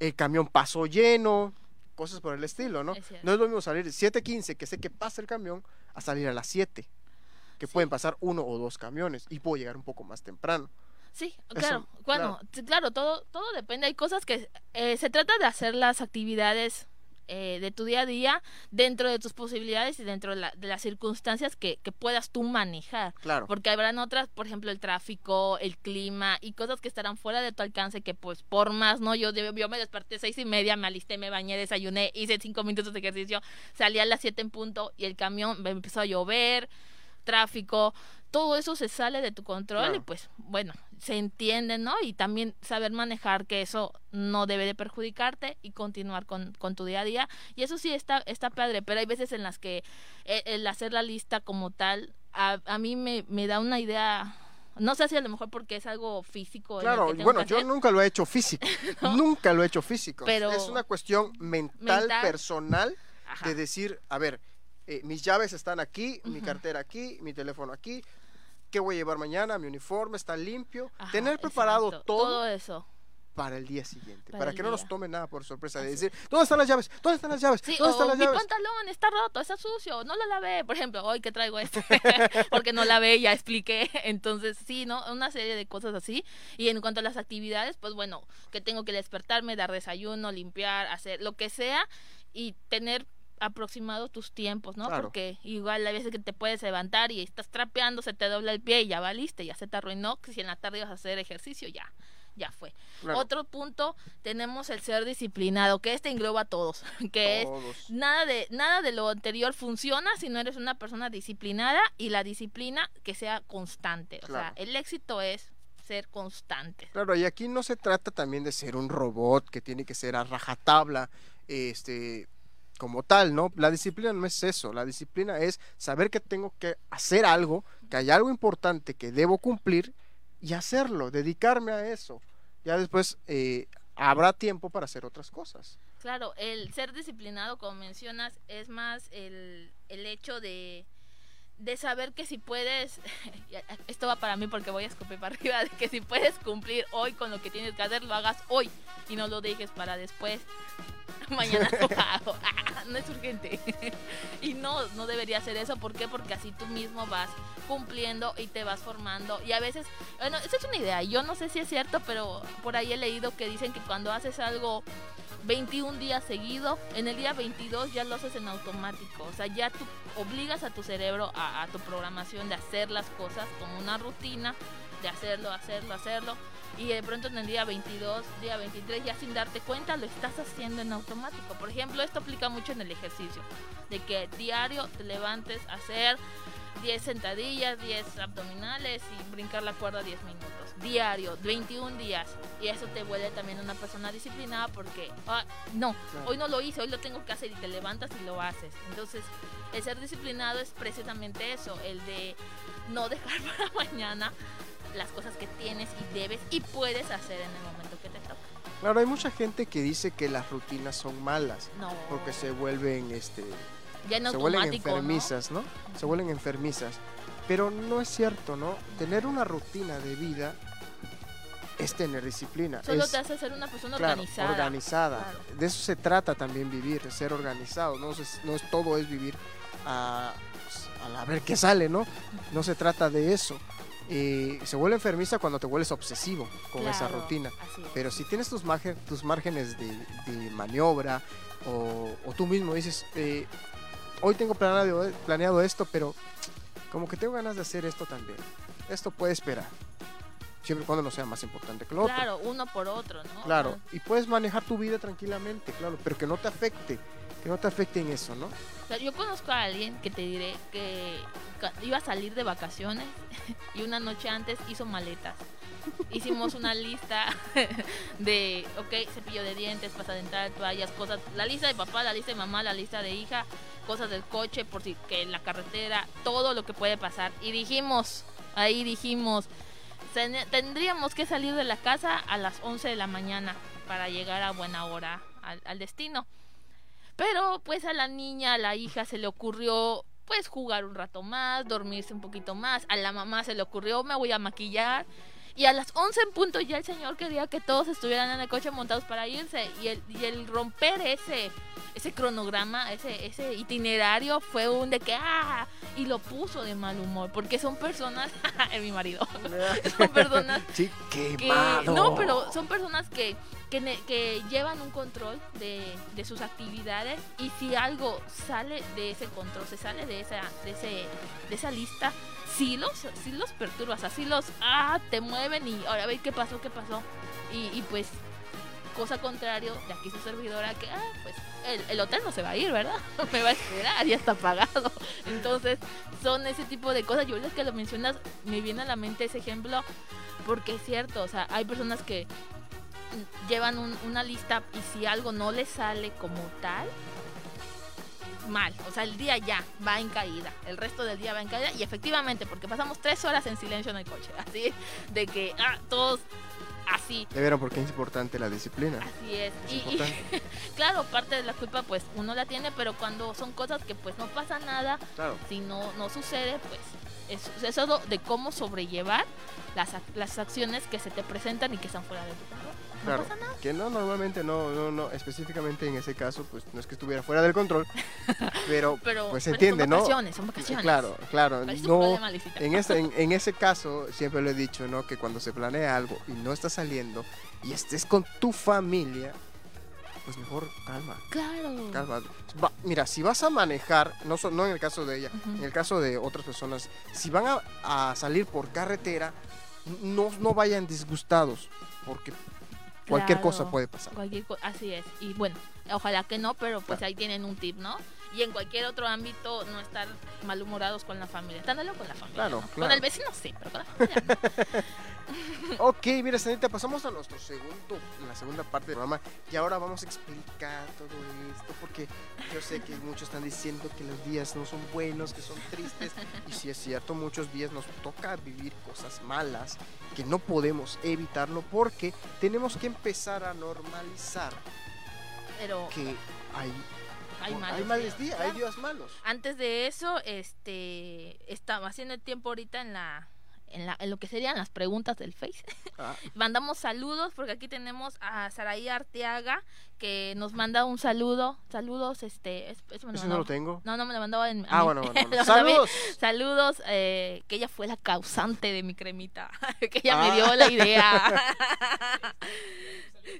el camión pasó lleno, cosas por el estilo, ¿no? Es. No es lo mismo salir 7.15, que sé que pasa el camión, a salir a las 7, que pueden pasar uno o dos camiones y puedo llegar un poco más temprano. Sí, Eso, claro. Bueno, sí, claro, todo, todo depende. Hay cosas que eh, se trata de hacer las actividades eh, de tu día a día dentro de tus posibilidades y dentro de, la- de las circunstancias que, que puedas tú manejar. Claro. Porque habrán otras, por ejemplo, el tráfico, el clima y cosas que estarán fuera de tu alcance que pues por más, ¿no? Yo, yo me desperté seis y media, me alisté, me bañé, desayuné, hice cinco minutos de ejercicio, salí a las siete en punto y el camión me empezó a llover, tráfico, todo eso se sale de tu control y pues bueno, se entiende, ¿no? Y también saber manejar que eso no debe de perjudicarte y continuar con, con tu día a día. Y eso sí está, está padre, pero hay veces en las que eh, el hacer la lista como tal, a, a mí me, me da una idea, no sé si a lo mejor porque es algo físico. Claro, bueno, yo nunca lo he hecho físico. Nunca lo he hecho físico. Pero- Es una cuestión mental, Mental. personal, Ajá. de decir, a ver, eh, mis llaves están aquí, mi cartera aquí, mi teléfono aquí. ¿Qué voy a llevar mañana? Mi uniforme está limpio. Ajá, Tener preparado exacto, todo, todo eso. para el día siguiente. Para Para, que no nos día. tome nada por sorpresa. De decir, ¿dónde están las llaves? ¿Dónde están las llaves? Sí, ¿Dónde están o las mi llaves? pantalón está roto, está sucio, no lo lavé, por ejemplo, hoy que traigo este, porque no lavé, ya expliqué, entonces sí, ¿no? Una serie de cosas así. Y en cuanto a las actividades, pues bueno, que tengo que despertarme, dar desayuno, limpiar, hacer lo que sea y tener aproximado tus tiempos, ¿no? Claro. Porque igual hay veces que te puedes levantar y estás trapeando, se te dobla el pie y ya valiste, ya se te arruinó, que si en la tarde vas a hacer ejercicio, ya, ya fue. Claro, Otro punto, tenemos el ser disciplinado, que este engloba a todos, que es todos. nada de nada de lo anterior funciona si no eres una persona disciplinada y la disciplina que sea constante. O Claro. sea, el éxito es ser constante. Claro, y aquí no se trata también de ser un robot que tiene que ser a rajatabla, este, como tal, ¿no? La disciplina no es eso, la disciplina es saber que tengo que hacer algo, que hay algo importante que debo cumplir y hacerlo, dedicarme a eso. Ya después eh, habrá tiempo para hacer otras cosas. Claro, el ser disciplinado, como mencionas, es más el, el hecho de, de saber que si puedes, esto va para mí porque voy a escupir para arriba, que si puedes cumplir hoy con lo que tienes que hacer, lo hagas hoy y no lo dejes para después. Mañana lo hago. No es urgente. y no, no debería ser eso. ¿Por qué? Porque así tú mismo vas cumpliendo y te vas formando. Y a veces, bueno, esa es una idea. Yo no sé si es cierto, pero por ahí he leído que dicen que cuando haces algo 21 días seguido, en el día 22 ya lo haces en automático. O sea, ya tú obligas a tu cerebro, a, a tu programación de hacer las cosas como una rutina, de hacerlo, hacerlo, hacerlo. Y de pronto en el día 22, día 23, ya sin darte cuenta, lo estás haciendo en automático. Por ejemplo, esto aplica mucho en el ejercicio. De que diario te levantes a hacer 10 sentadillas, 10 abdominales y brincar la cuerda 10 minutos. Diario, 21 días. Y eso te vuelve también una persona disciplinada porque, ah, no, Claro. hoy no lo hice, hoy lo tengo que hacer y te levantas y lo haces. Entonces, el ser disciplinado es precisamente eso, el de no dejar para mañana las cosas que tienes y debes y puedes hacer en el momento que te toca. Claro, hay mucha gente que dice que las rutinas son malas No. porque se vuelven, este, ya en se vuelven automático, ¿no? enfermizas, ¿no? Se vuelven enfermizas. Pero no es cierto, ¿no? Tener una rutina de vida es tener disciplina. Solo es, te hace ser una persona claro, organizada. organizada. Claro. De eso se trata también vivir, ser organizado. No es, no es todo es vivir a, a ver qué sale, ¿no? No se trata de eso. Eh, se vuelve enfermiza cuando te vuelves obsesivo con esa Claro, rutina. es. Pero si tienes tus, margen- tus márgenes de, de maniobra o, o tú mismo dices, eh, hoy tengo planeado, planeado esto, pero como que tengo ganas de hacer esto también. Esto puede esperar. Siempre y cuando no sea más importante que lo otro. Claro, uno por otro, ¿no? Claro, y puedes manejar tu vida tranquilamente, claro, pero que no te afecte, que no te afecte en eso, ¿no? O sea, yo conozco a alguien que te diré que iba a salir de vacaciones y una noche antes hizo maletas. Hicimos una lista de, ok, cepillo de dientes, pasta dental, toallas, cosas. La lista de papá, la lista de mamá, la lista de hija, cosas del coche, por si que en la carretera, todo lo que puede pasar. Y dijimos, ahí dijimos, "Ten- tendríamos que salir de la casa a las 11 de la mañana para llegar a buena hora al destino. Pero pues a la niña, a la hija se le ocurrió pues jugar un rato más, dormirse un poquito más. A la mamá se le ocurrió me voy a maquillar. Y a las 11 en punto ya el señor quería que todos estuvieran en el coche montados para irse. Y el, y el romper ese, ese cronograma, ese, ese itinerario fue un de que ¡ah! Y lo puso de mal humor. Porque son personas, es mi marido, son personas Sí, que no pero son personas que que, que llevan un control de, de sus actividades y si algo sale de ese control se sale de esa de ese de esa lista sí los sí los perturbas así los ah te mueven y ahora ver qué pasó qué pasó y, y pues cosa contrario de aquí su servidora que, ah, pues el, el hotel no se va a ir, ¿verdad? Me va a esperar, ya está pagado. Entonces, son ese tipo de cosas. Yo les que lo mencionas, me viene a la mente ese ejemplo porque es cierto, o sea, hay personas que llevan un- una lista y si algo no les sale como tal, mal. O sea, el día ya va en caída. El resto del día va en caída. Y efectivamente, porque pasamos tres horas en silencio en el coche. Así, de que ah, todos así. Ya vieron por qué es importante la disciplina. Así es. Es Y, claro, parte de la culpa pues uno la tiene, pero cuando son cosas que pues no pasa nada, Claro. si no, no sucede, pues es, es eso de cómo sobrellevar las, las acciones que se te presentan y que están fuera de tu control. No Claro, pasa nada. que no, normalmente no, no, no, específicamente en ese caso, pues no es que estuviera fuera del control, pero, Pero pues se entiende, son ¿no? vacaciones, son vacaciones. Claro, claro, un no, problema, en ese, en, en ese caso, siempre lo he dicho, ¿no? Que cuando se planea algo y no está saliendo y estés con tu familia, pues mejor calma, Claro. calma. Va- mira, si vas a manejar, no, so- no en el caso de ella, en el caso de otras personas, si van a, a salir por carretera, no, no vayan disgustados, porque cualquier cosa puede pasar. Cualquier co- así es. Y bueno, ojalá que no, pero pues ahí tienen un tip, ¿no? Y en cualquier otro ámbito no estar malhumorados con la familia. Estándolo con la familia. Claro, ¿no? Con el vecino sí, pero con la familia no. Ok, mira, Sanita, pasamos a nuestro segundo, la segunda parte del programa y ahora vamos a explicar todo esto porque yo sé que muchos están diciendo que los días no son buenos, que son tristes y si es cierto, muchos días nos toca vivir cosas malas que no podemos evitarlo porque tenemos que empezar a normalizar Pero que hay, hay malos hay males días, hay claro. días malos. Antes de eso, este, estaba haciendo el tiempo ahorita en la, en la, en lo que serían las preguntas del Face. Ah, Mandamos saludos porque aquí tenemos a Saraí Arteaga que nos manda un saludo. Saludos, este, es- eso no lo tengo. No, no me lo mandó en. Ah, mí. bueno, bueno. Saludos. Saludos, eh, que ella fue la causante de mi cremita, que ella me Ah. dio la idea.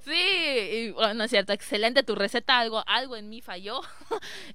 Sí, y bueno, es cierto, excelente tu receta, algo, algo en mí falló.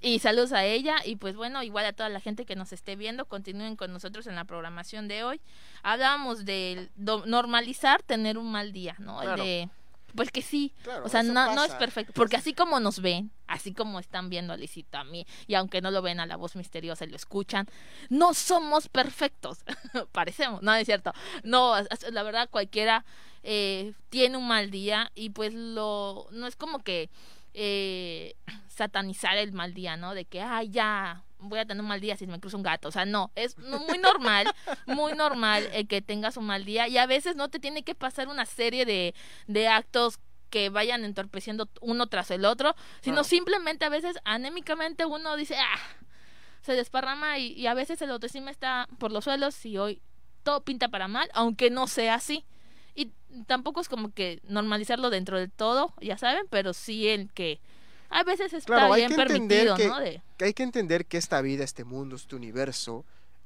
y saludos a ella y pues bueno, igual a toda la gente que nos esté viendo, continúen con nosotros en la programación de hoy. Hablábamos de normalizar tener un mal día, ¿no? El de pues que sí, Claro, o sea, no, no es perfecto, porque así como nos ven, así como están viendo a Licito a mí, y aunque no lo ven a la voz misteriosa y lo escuchan, no somos perfectos, parecemos, no es cierto, no, la verdad cualquiera eh, tiene un mal día y pues lo, no es como que eh, satanizar el mal día, ¿no? De que, ay, ya, voy a tener un mal día si me cruza un gato. O sea, no, es muy normal, muy normal el que tengas un mal día y a veces no te tiene que pasar una serie de, de actos que vayan entorpeciendo uno tras el otro, sino simplemente a veces anémicamente uno dice, ah, se desparrama y, y a veces el autoestima está por los suelos y hoy todo pinta para mal, aunque no sea así. Y tampoco es como que normalizarlo dentro del todo, ya saben, pero sí el que a veces está Claro, hay bien que permitido, que- ¿no? De, Que hay que entender que esta vida, este mundo, este universo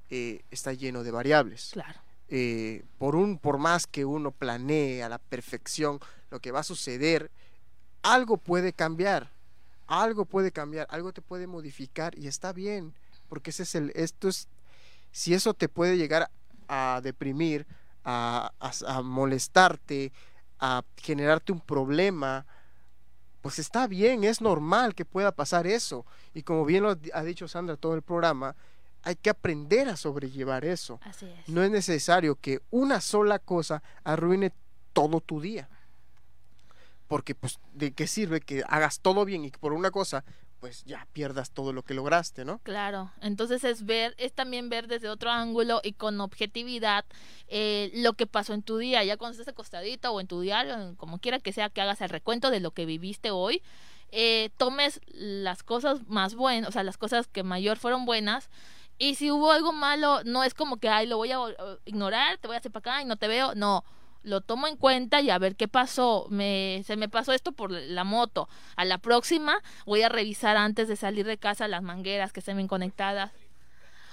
eh, está lleno de variables. claro, eh, por un por más que uno planee a la perfección lo que va a suceder algo puede cambiar algo puede cambiar algo te puede modificar y está bien porque ese es el esto es si eso te puede llegar a deprimir a, a- a molestarte a generarte un problema pues está bien es normal que pueda pasar eso y como bien lo ha dicho Sandra todo el programa hay que aprender a sobrellevar eso así es. no es necesario que una sola cosa arruine todo tu día. Porque pues de qué sirve que hagas todo bien y que por una cosa pues ya pierdas todo lo que lograste, ¿no? Claro, entonces es ver, es también ver desde otro ángulo y con objetividad eh, lo que pasó en tu día, ya cuando estés acostadito o en tu diario, como quiera que sea que hagas el recuento de lo que viviste hoy, eh, tomes las cosas más buenas, o sea, las cosas que mayor fueron buenas, y si hubo algo malo, no es como que, ay, lo voy a ignorar, te voy a hacer para acá y no te veo, no, lo tomo en cuenta y a ver qué pasó, me, se me pasó esto por la moto, a la próxima voy a revisar antes de salir de casa las mangueras que estén bien conectadas.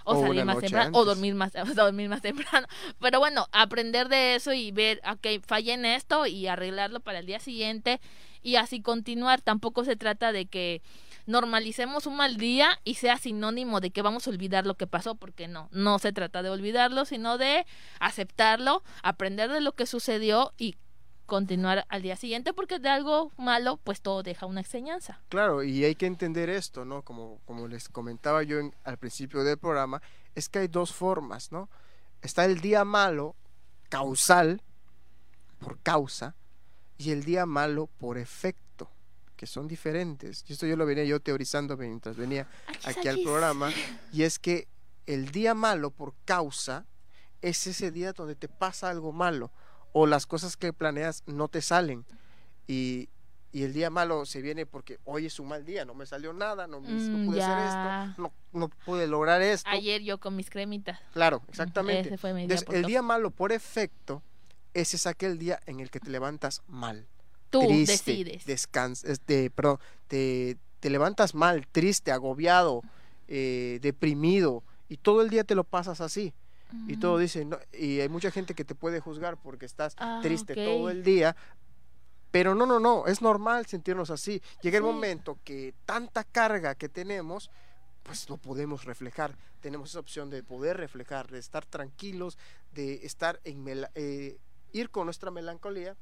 O, O salir más temprano, o dormir más, o dormir más temprano. Pero bueno, aprender de eso y ver, ok, fallé en esto y arreglarlo para el día siguiente y así continuar. Tampoco se trata de que normalicemos un mal día y sea sinónimo de que vamos a olvidar lo que pasó, porque no, no se trata de olvidarlo, sino de aceptarlo, aprender de lo que sucedió y continuar al día siguiente porque de algo malo pues todo deja una enseñanza. Claro, y hay que entender esto, ¿no? Como, como les comentaba yo en- al principio del programa, es que hay dos formas, ¿no? Está el día malo, causal, por causa, y el día malo por efecto, que son diferentes. Y esto yo lo venía yo teorizando mientras venía aquí al programa, y es que el día malo por causa es ese día donde te pasa algo malo, o las cosas que planeas no te salen. Y, y el día malo se viene porque hoy es un mal día, no me salió nada, no, me- no Mm, pude hacer esto, no, no pude lograr esto. Ayer yo con mis cremitas. Claro, exactamente. Ese fue mi día Entonces, el día malo por efecto, ese es aquel día en el que te levantas mal. Tú triste, decides. descans- este, perdón, te, te levantas mal, triste, agobiado, eh, deprimido, y todo el día te lo pasas así. Y todo dice, no, y hay mucha gente que te puede juzgar porque estás Ah, triste todo el día. Pero no, no, no, es normal sentirnos así. Llega el momento que tanta carga que tenemos, pues lo podemos reflejar. Tenemos esa opción de poder reflejar, de estar tranquilos, de estar en eh, ir con nuestra melancolía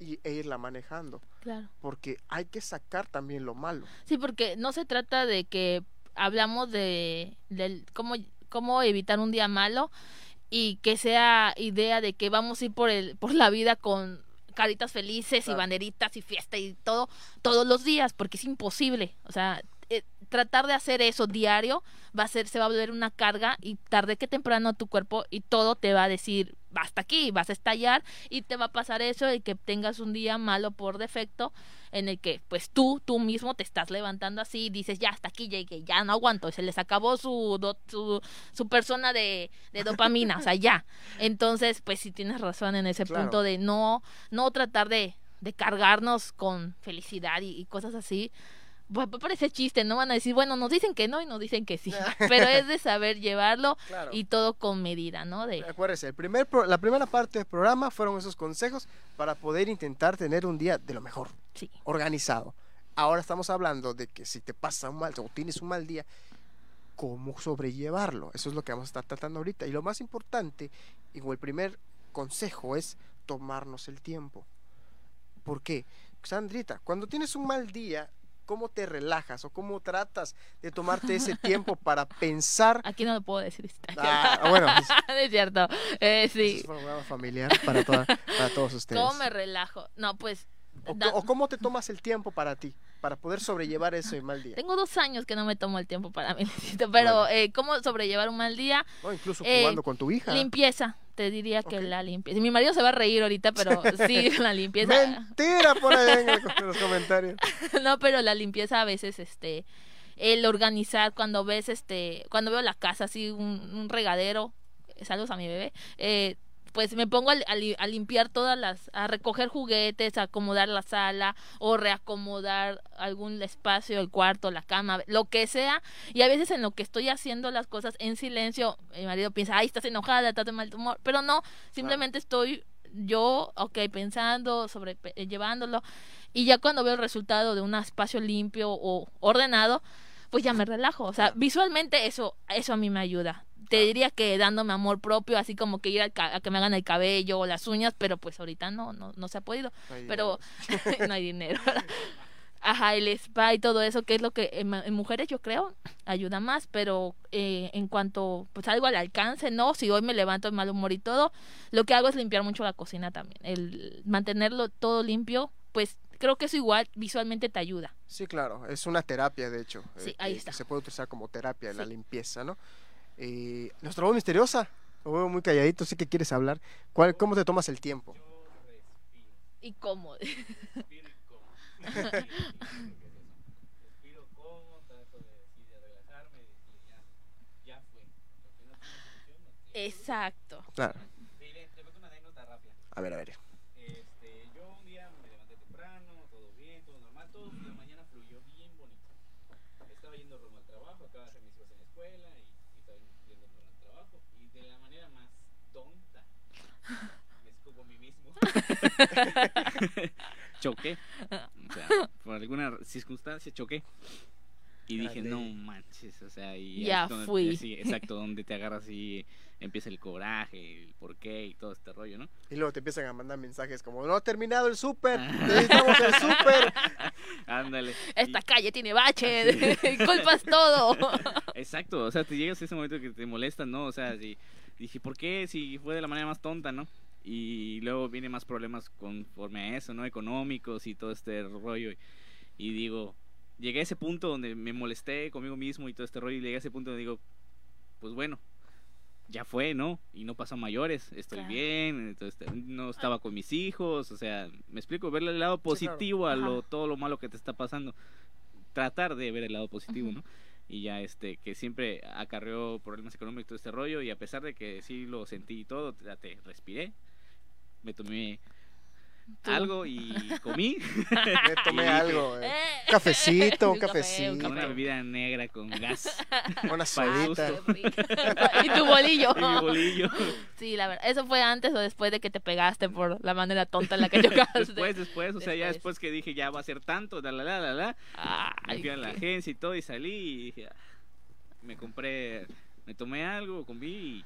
y, e irla manejando. Claro. Porque hay que sacar también lo malo. Sí, porque no se trata de que hablamos de del cómo cómo evitar un día malo y que sea idea de que vamos a ir por el por la vida con caritas felices y banderitas y fiesta y todo todos los días porque es imposible o sea eh, tratar de hacer eso diario va a ser se va a volver una carga y tarde que temprano tu cuerpo y todo te va a decir basta aquí vas a estallar y te va a pasar eso y que tengas un día malo por defecto en el que pues tú, tú mismo te estás levantando así y dices, ya hasta aquí llegué, ya no aguanto, se les acabó su, do- su, su persona de, de dopamina, o sea, ya. Entonces, pues sí tienes razón en ese Claro. punto de no, no tratar de, de cargarnos con felicidad y, y cosas así. Parece chiste, no van a decir, bueno, nos dicen que no y nos dicen que sí, pero es de saber llevarlo Claro. y todo con medida, ¿no? De, Acuérdese, el primer pro- la primera parte del programa fueron esos consejos para poder intentar tener un día de lo mejor. sí. organizado. Ahora estamos hablando de que si te pasa un mal o tienes un mal día, cómo sobrellevarlo. Eso es lo que vamos a estar tratando ahorita. Y lo más importante, y el primer consejo es tomarnos el tiempo. ¿Por qué? Sandrita, cuando tienes un mal día, ¿cómo te relajas o cómo tratas de tomarte ese tiempo para pensar? Aquí no lo puedo decir. Ah, bueno, pues, es cierto. Eh, eso sí. es un programa familiar para, toda- para todos ustedes. ¿Cómo me relajo? No, pues O, cómo te tomas el tiempo para ti, para poder sobrellevar ese mal día. tengo dos años que no me tomo el tiempo para mí, pero Bueno. eh, ¿cómo sobrellevar un mal día? No, incluso Eh, jugando con tu hija. Limpieza, te diría que la limpieza. Mi marido se va a reír ahorita, pero sí, la limpieza. Mentira por el- en los comentarios. no, pero la limpieza a veces, este, el organizar, cuando ves, este, cuando veo la casa así, un, un regadero, saludos a mi bebé, eh, pues me pongo a, li- a li- a limpiar todas las, a recoger juguetes, a acomodar la sala o reacomodar algún espacio, el cuarto, la cama, lo que sea. Y a veces en lo que estoy haciendo las cosas en silencio, mi marido piensa, ay, estás enojada, estás de mal humor, pero no, simplemente estoy yo, ok, pensando, sobre eh, llevándolo. Y ya cuando veo el resultado de un espacio limpio o ordenado, pues ya me relajo. O sea, visualmente eso, eso a mí me ayuda. Te diría que dándome amor propio, así como que ir ca- a que me hagan el cabello o las uñas, pero pues ahorita no, no, no se ha podido. Ay, Pero no hay dinero. Ajá, el spa y todo eso, que es lo que en, mujeres yo creo ayuda más, pero eh, en cuanto pues algo al alcance, no, si hoy me levanto de mal humor y todo, lo que hago es limpiar mucho la cocina también, el mantenerlo todo limpio, pues creo que eso igual visualmente te ayuda. Sí, claro, es una terapia, de hecho. Sí, eh, ahí está. se puede utilizar como terapia en la Sí. limpieza, ¿no? Eh, nuestra voz misteriosa, lo veo muy calladito, sí que quieres hablar. ¿Cuál, ¿Cómo te tomas el tiempo? Y cómo. respiro cómodo, trato de, sí, de relajarme y decir, ya, ya fue. Lo que no tiene solución, no tiene Exacto. Claro, solución. Sí, le- te cuento una anécdota rápida. a ver, a ver. Este, yo un día me levanté temprano, todo bien, todo normal, todo la mañana fluyó bien bonito. Estaba yendo rumbo al trabajo, acaba de hacer mis cosas en la escuela y, y estaba yendo rumbo al trabajo y de la manera más tonta me escupo a mí mismo. choqué. O sea, por alguna circunstancia choqué. Y dije, Grande. no manches, o sea, y Ya donde- fui. Sí, exacto, donde te agarras y empieza el coraje, el por qué y todo este rollo, ¿no? Y luego te empiezan a mandar mensajes como, no ha terminado el súper, necesitamos el súper. Ándale. Esta Y- calle tiene baches, culpas todo. Exacto, o sea, te llegas a ese momento que te molesta, ¿no? O sea, si, dije, ¿por qué? Si fue de la manera más tonta, ¿no? Y luego vienen más problemas conforme a eso, ¿no? Económicos y todo este rollo. Y digo, llegué a ese punto donde me molesté conmigo mismo y todo este rollo. Y llegué a ese punto donde digo, pues bueno, ya fue, ¿no? Y no pasó a mayores, estoy Claro. bien, entonces, no estaba con mis hijos, o sea, me explico, verle el lado positivo a lo, todo lo malo que te está pasando. Tratar de ver el lado positivo. ¿no? y ya este que siempre acarreó problemas económicos y todo este rollo y a pesar de que sí lo sentí y todo ya te respiré me tomé Tú. algo y comí Me tomé Y- algo, eh. Eh. Un cafecito, un Un café, cafecito. un una bebida negra con gas Una sodita. y tu bolillo. y mi bolillo Sí, la verdad. ¿Eso fue antes o después de que te pegaste por la manera tonta en la que chocaste? después después o sea ya Después. que dije ya va a ser tanto la la la la la me Ay, fui a la agencia y todo y salí y dije ah, me compré me tomé algo comí y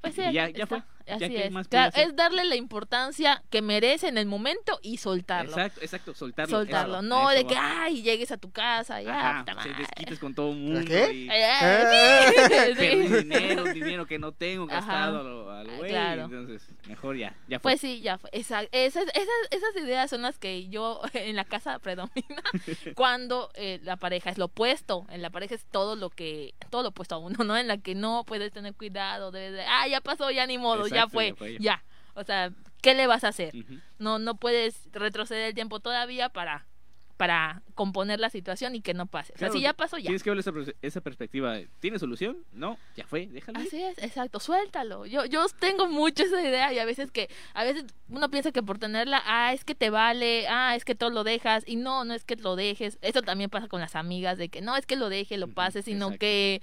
Pues sí, Y ya- ya fue. Ya Así que es. Claro, es darle la importancia que merece en el momento y soltarlo. exacto exacto soltarlo Soltarlo. eso, no de que, ay, llegues a tu casa y ah, Ajá, se desquites con todo el mundo qué? y- Eh, Eh. sí, dinero, dinero que no tengo gastado a lo, a lo Ah, güey, claro. entonces mejor ya, ya fue. Pues sí, ya fue. Esa- esas, esas, esas ideas son las que yo en la casa predomina cuando eh, la pareja es lo opuesto. En la pareja es todo lo que, todo lo opuesto a uno, ¿no? En la que no puedes tener cuidado, debes de, ah, ya pasó, ya ni modo, ya fue, ya. O sea, ¿qué le vas a hacer? No, no puedes retroceder el tiempo todavía para, para componer la situación y que no pase. O sea, si ya pasó, ya. Tienes que ver esa, pers- esa perspectiva. de, ¿Tiene solución? No, ya fue, déjalo. ir. Así es, exacto, suéltalo. Yo, yo tengo mucho esa idea y a veces que, a veces uno piensa que por tenerla, ah, es que te vale, ah, es que todo lo dejas y no, no es que lo dejes. Eso también pasa con las amigas de que no es que lo deje, lo Ujú, pases, sino exacto. que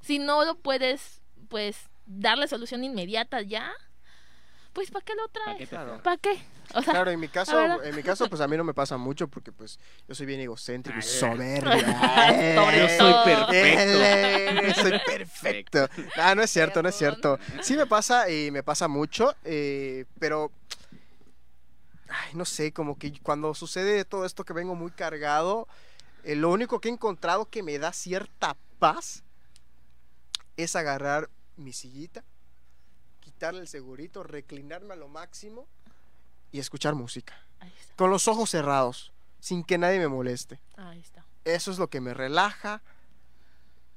si no lo puedes, pues, darle solución inmediata ya, pues ¿para qué lo ¿Para qué traes? ¿Para qué? O sea, Claro, en mi caso, en mi caso, pues a mí no me pasa mucho porque pues yo soy bien egocéntrico y Ay, soberbia. Sobre Yo soy perfecto. Eh, soy perfecto. Ah, no es cierto, no es cierto. Sí me pasa y me pasa mucho, eh, pero ay, no sé, como que cuando sucede todo esto que vengo muy cargado, eh, lo único que he encontrado que me da cierta paz es agarrar mi sillita, quitarle el segurito, reclinarme a lo máximo y escuchar música. ahí está, Con los ojos cerrados, sin que nadie me moleste. ahí está. Eso es lo que me relaja.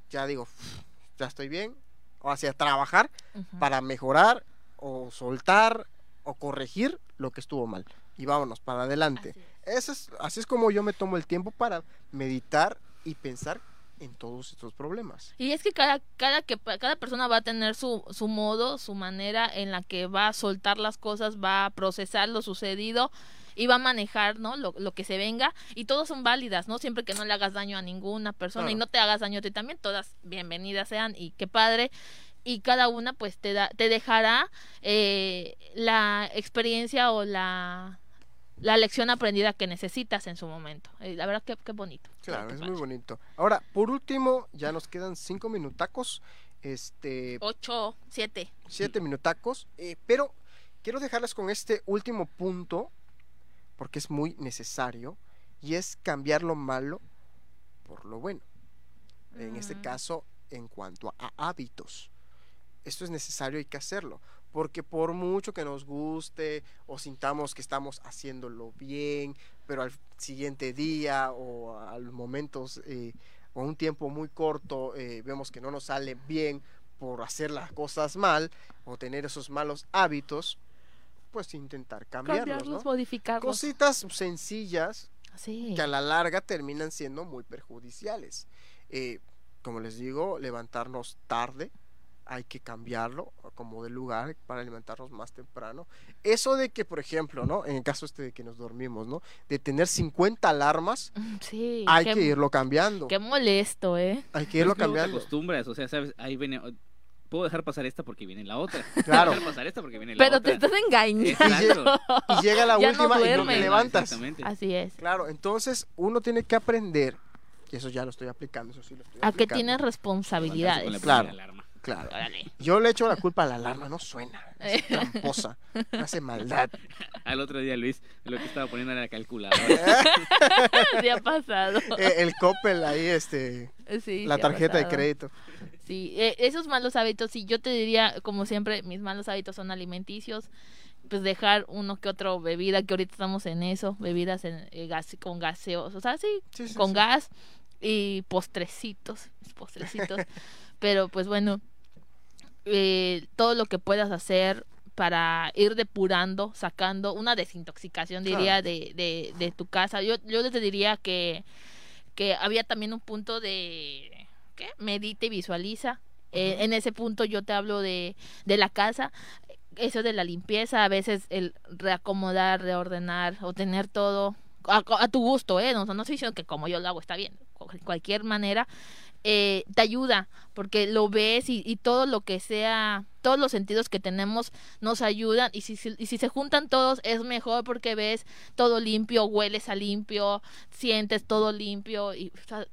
Ya digo, ya estoy bien. O hacia trabajar para mejorar o soltar o corregir lo que estuvo mal. Y vámonos para adelante. Así es. Eso es, así es como yo me tomo el tiempo para meditar y pensar en todos estos problemas. Y es que cada, cada, que, cada persona va a tener su, su modo, su manera en la que va a soltar las cosas, va a procesar lo sucedido y va a manejar ¿no? lo, lo que se venga. Y todas son válidas, ¿no? Siempre que no le hagas daño a ninguna persona y no te hagas daño a ti también, todas bienvenidas sean y qué padre. Y cada una pues te, da, te dejará eh, la experiencia o la, la lección aprendida que necesitas en su momento. Eh, la verdad que, qué bonito. Claro, es muy bonito. Ahora, por último, ya nos quedan cinco minutacos. Este, Ocho, siete. siete minutacos. eh, pero quiero dejarles con este último punto, porque es muy necesario, y es cambiar lo malo por lo bueno. En este Mm. caso, en cuanto a hábitos. Esto es necesario, hay que hacerlo. Porque por mucho que nos guste o sintamos que estamos haciéndolo bien, pero al siguiente día o a los momentos eh, o un tiempo muy corto eh, vemos que no nos sale bien por hacer las cosas mal o tener esos malos hábitos, pues intentar cambiarlos, Cambiarlos, ¿no? modificarlos. Cositas sencillas Sí. que a la larga terminan siendo muy perjudiciales. Eh, como les digo, levantarnos tarde, hay que cambiarlo como de lugar para levantarnos más temprano. Eso de que, por ejemplo, ¿no? En el caso este de que nos dormimos, ¿no? De tener 50 alarmas, Sí. hay qué, que irlo cambiando. Qué molesto, ¿eh? Hay que Pero irlo es que luego te cambiando. acostumbras, o sea, sabes, ahí viene. Puedo dejar pasar esta porque viene la otra. Claro. Puedo dejar pasar esta porque viene la Pero otra. te estás engañando. Y llega la Ya no última y no te levantas. Exactamente. Así es. Claro, entonces uno tiene que aprender Y eso ya lo estoy aplicando, eso sí lo estoy A que aplicando. tienes responsabilidades. Claro. alarma. Claro. Órale. Yo le echo la culpa a la alarma, no suena. Es tramposa. Hace maldad. Al otro día, Luis, lo que estaba poniendo era la calculadora. Sí ha pasado. Eh, el Coppel ahí, este, Sí, la tarjeta de crédito. Sí, eh, esos malos hábitos, sí, yo te diría, como siempre, mis malos hábitos son alimenticios. Pues dejar uno que otro bebida, que ahorita estamos en eso, bebidas en, eh, gas, con gaseos, o sea, sí, Sí, sí, con sí. gas y postrecitos, postrecitos. Pero pues bueno, eh, todo lo que puedas hacer para ir depurando, sacando una desintoxicación, diría, de, de, de tu casa. Yo, yo les diría que, que había también un punto de, ¿qué? Medita y visualiza. Eh, en ese punto yo te hablo de, de la casa, eso de la limpieza, a veces el reacomodar, reordenar o tener todo a, a tu gusto, ¿eh? No, no estoy diciendo que como yo lo hago está bien, de cualquier manera, eh, te ayuda, porque lo ves y, y todo lo que sea, todos los sentidos que tenemos nos ayudan y si, si- y si se juntan todos es mejor porque ves todo limpio, hueles a limpio, sientes todo limpio y o sea,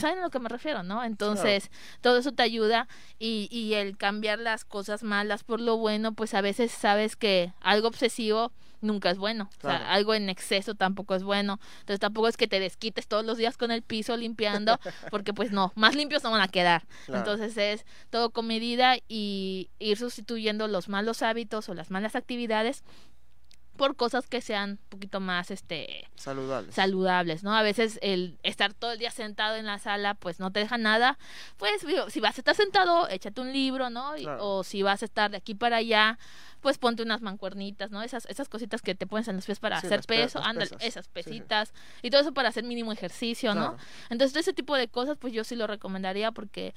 saben a lo que me refiero, ¿no? Entonces, todo eso te ayuda y, y el cambiar las cosas malas por lo bueno, pues a veces sabes que algo obsesivo nunca es bueno. O sea, algo en exceso tampoco es bueno. Entonces tampoco es que te desquites todos los días con el piso limpiando, porque pues no, más limpios no van a quedar. Claro. Entonces es todo con medida y ir sustituyendo los malos hábitos o las malas actividades por cosas que sean un poquito más este Saludables. saludables, ¿no? A veces el estar todo el día sentado en la sala, pues no te deja nada. Pues digo, si vas a estar sentado, échate un libro, ¿no? Claro. O si vas a estar de aquí para allá, pues ponte unas mancuernitas, ¿no? Esas, esas cositas que te pones en los pies para Sí, hacer peso, ándale, esas Sí, sí. pesitas. Y todo eso para hacer mínimo ejercicio, ¿no? Entonces, ese tipo de cosas, pues yo sí lo recomendaría porque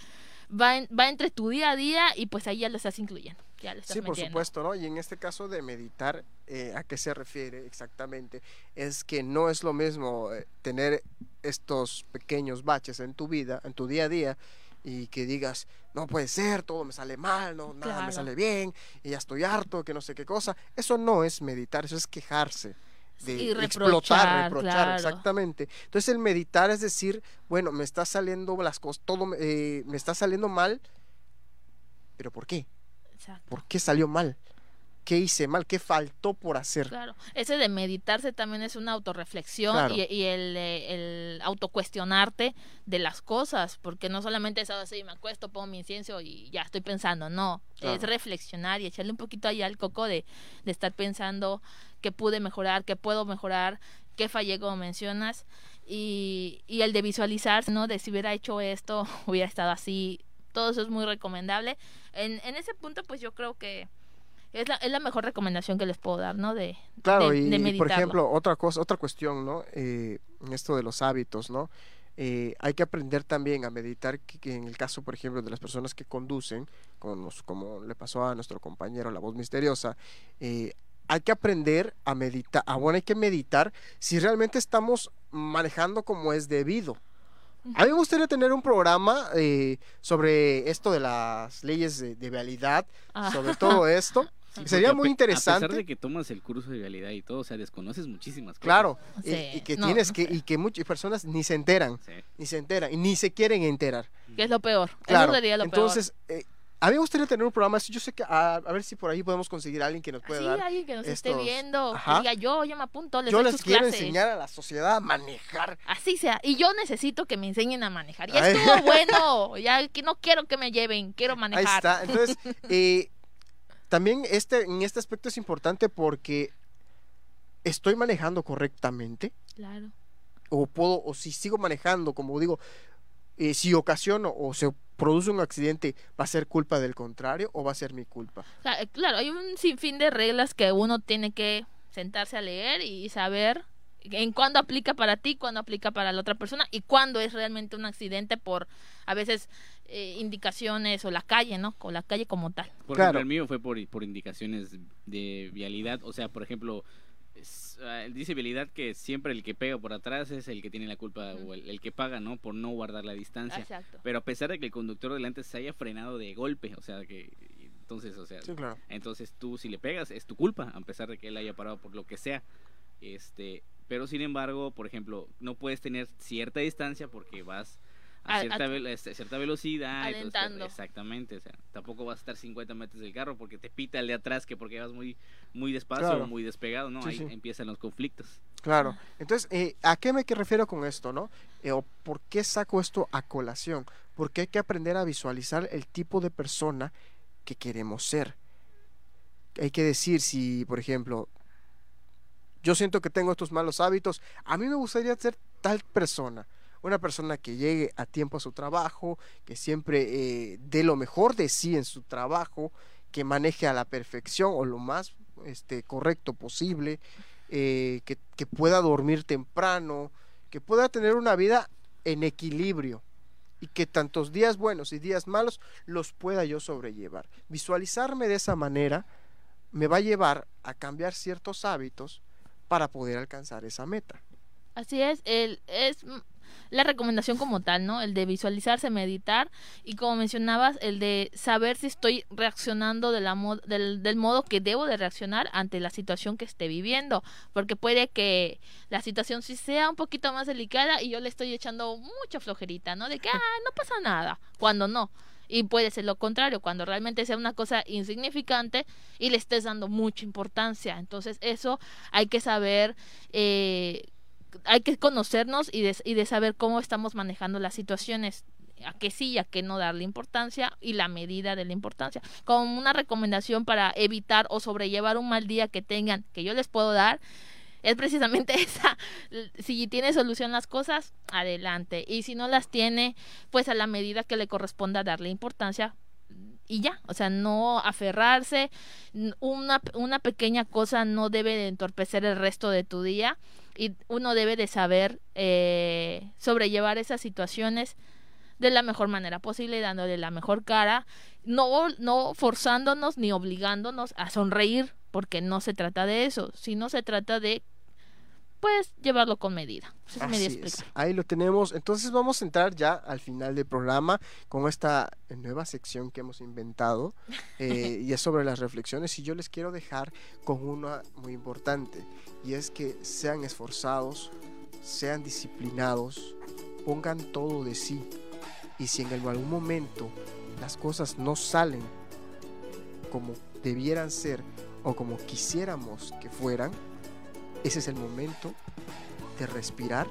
va, en- va entre tu día a día y pues ahí ya lo estás incluyendo. Ya lo estás Sí, por metiendo. supuesto, ¿no? Y en este caso de meditar, eh, ¿a qué se refiere exactamente? Es que no es lo mismo eh, tener estos pequeños baches en tu vida, en tu día a día, y que digas, no puede ser, todo me sale mal, no, nada me sale bien, y ya estoy harto, que no sé qué cosa. Eso no es meditar, eso es quejarse. De explotar, reprochar, claro. exactamente. Entonces el meditar es decir, bueno, me está saliendo las cosas, todo eh, me está saliendo mal, pero ¿por qué? Exacto. ¿Por qué salió mal? ¿Qué hice mal? ¿Qué faltó por hacer? Claro, ese de meditarse también es una autorreflexión Claro. y, y el, eh, el autocuestionarte de las cosas, porque no solamente es así, me acuesto, pongo mi incienso y ya estoy pensando, no, Claro. es reflexionar y echarle un poquito allá al coco de, de estar pensando qué pude mejorar, qué puedo mejorar, qué fallé como mencionas y, y el de visualizarse, ¿no? De si hubiera hecho esto, hubiera estado así, todo eso es muy recomendable. En, en ese punto, pues yo creo que es la, es la mejor recomendación que les puedo dar, ¿no? De, Claro, de- y, de y, por ejemplo, otra cosa, otra cuestión, ¿no? Eh, en esto de los hábitos, ¿no? Eh, hay que aprender también a meditar que, que en el caso, por ejemplo, de las personas que conducen, como, nos- como le pasó a nuestro compañero, la voz misteriosa, eh, hay que aprender a meditar, ah, bueno, hay que meditar si realmente estamos manejando como es debido. A mí me gustaría tener un programa eh, sobre esto de las leyes de, de vialidad, Ah. sobre todo esto. Sí, Sería muy interesante. A pesar de que tomas el curso de realidad y todo, o sea, desconoces muchísimas cosas. Claro, y- Sí, y, que no, tienes no que, sé. y que muchas personas ni se enteran, Sí. ni se enteran, y ni se quieren enterar. que es lo peor. Claro. Eso sería lo Entonces, eh, a mí me gustaría tener un programa así. Yo sé que a, a ver si por ahí podemos conseguir a alguien que nos pueda Sí, dar. alguien que nos esté viendo, Ajá. que diga yo, yo me apunto, les Yo les sus quiero clases. enseñar a la sociedad a manejar. Así sea. Y yo necesito que me enseñen a manejar. Ya estuvo bueno. Ya que no quiero que me lleven, quiero Ahí manejar. está. Entonces, eh, también este, en este aspecto es importante porque estoy manejando correctamente. Claro. o puedo, o si sigo manejando, como digo, eh, si ocasiono o se produce un accidente, ¿va a ser culpa del contrario o va a ser mi culpa? O sea, eh, claro, hay un sinfín de reglas que uno tiene que sentarse a leer y saber en cuándo aplica para ti, cuándo aplica para la otra persona y cuándo es realmente un accidente por a veces eh, indicaciones o la calle, ¿no? O la calle como tal. Por Claro. ejemplo, el mío fue por, por indicaciones de vialidad. O sea, por ejemplo, es, ah, dice vialidad que siempre el que pega por atrás es el que tiene la culpa o el, el que paga, ¿no? Por no guardar la distancia. Exacto. Pero a pesar de que el conductor delante se haya frenado de golpe, o sea, que entonces, o sea, Sí, claro. entonces tú si le pegas es tu culpa, a pesar de que él haya parado por lo que sea. Este, Pero sin embargo, por ejemplo, no puedes tener cierta distancia porque vas a, A- cierta, a- ve- este, cierta velocidad. entonces, Alentando. exactamente. O sea, tampoco vas a estar 50 metros del carro porque te pita el de atrás que porque vas muy, muy despacio Claro. o muy despegado, ¿no? Sí, Ahí sí. empiezan los conflictos. Claro. Entonces, eh, ¿a qué me refiero con esto, no? Eh, o ¿Por qué saco esto a colación? Porque hay que aprender a visualizar el tipo de persona que queremos ser. Hay que decir si, por ejemplo, yo siento que tengo estos malos hábitos, a mí me gustaría ser tal persona. Una persona que llegue a tiempo a su trabajo, que siempre eh, dé lo mejor de sí en su trabajo, que maneje a la perfección o lo más este, correcto posible, eh, que, pueda dormir temprano, que pueda tener una vida en equilibrio y que tantos días buenos y días malos los pueda yo sobrellevar. Visualizarme de esa manera me va a llevar a cambiar ciertos hábitos para poder alcanzar esa meta. Así es, el, es la recomendación como tal, ¿no? El de visualizarse, meditar y como mencionabas, el de saber si estoy reaccionando de la mo- del, del modo que debo de reaccionar ante la situación que esté viviendo, porque puede que la situación sí sea un poquito más delicada y yo le estoy echando mucha flojerita, ¿no? De que, ah, no pasa nada, cuando no. Y puede ser lo contrario, cuando realmente sea una cosa insignificante y le estés dando mucha importancia. Entonces eso hay que saber eh, hay que conocernos y de, saber cómo estamos manejando las situaciones a qué sí y a qué no darle importancia y la medida de la importancia. Como una recomendación para evitar o sobrellevar un mal día que tengan que yo les puedo dar es precisamente esa. Si tiene solución las cosas adelante. Y si no las tiene pues a la medida que le corresponda darle importancia y ya, o sea, no aferrarse, una, una pequeña cosa no debe de entorpecer el resto de tu día y uno debe de saber eh, sobrellevar esas situaciones de la mejor manera posible, dándole la mejor cara, no, no forzándonos ni obligándonos a sonreír, porque no se trata de eso, sino se trata de, pues, llevarlo con medida. No sé si me di a Así es. explicar. Ahí lo tenemos. Entonces vamos a entrar ya al final del programa con esta nueva sección que hemos inventado eh, y es sobre las reflexiones y yo les quiero dejar con una muy importante y es que sean esforzados, sean disciplinados, pongan todo de sí y si en algún momento las cosas no salen como debieran ser o como quisiéramos que fueran, ese es el momento de respirar,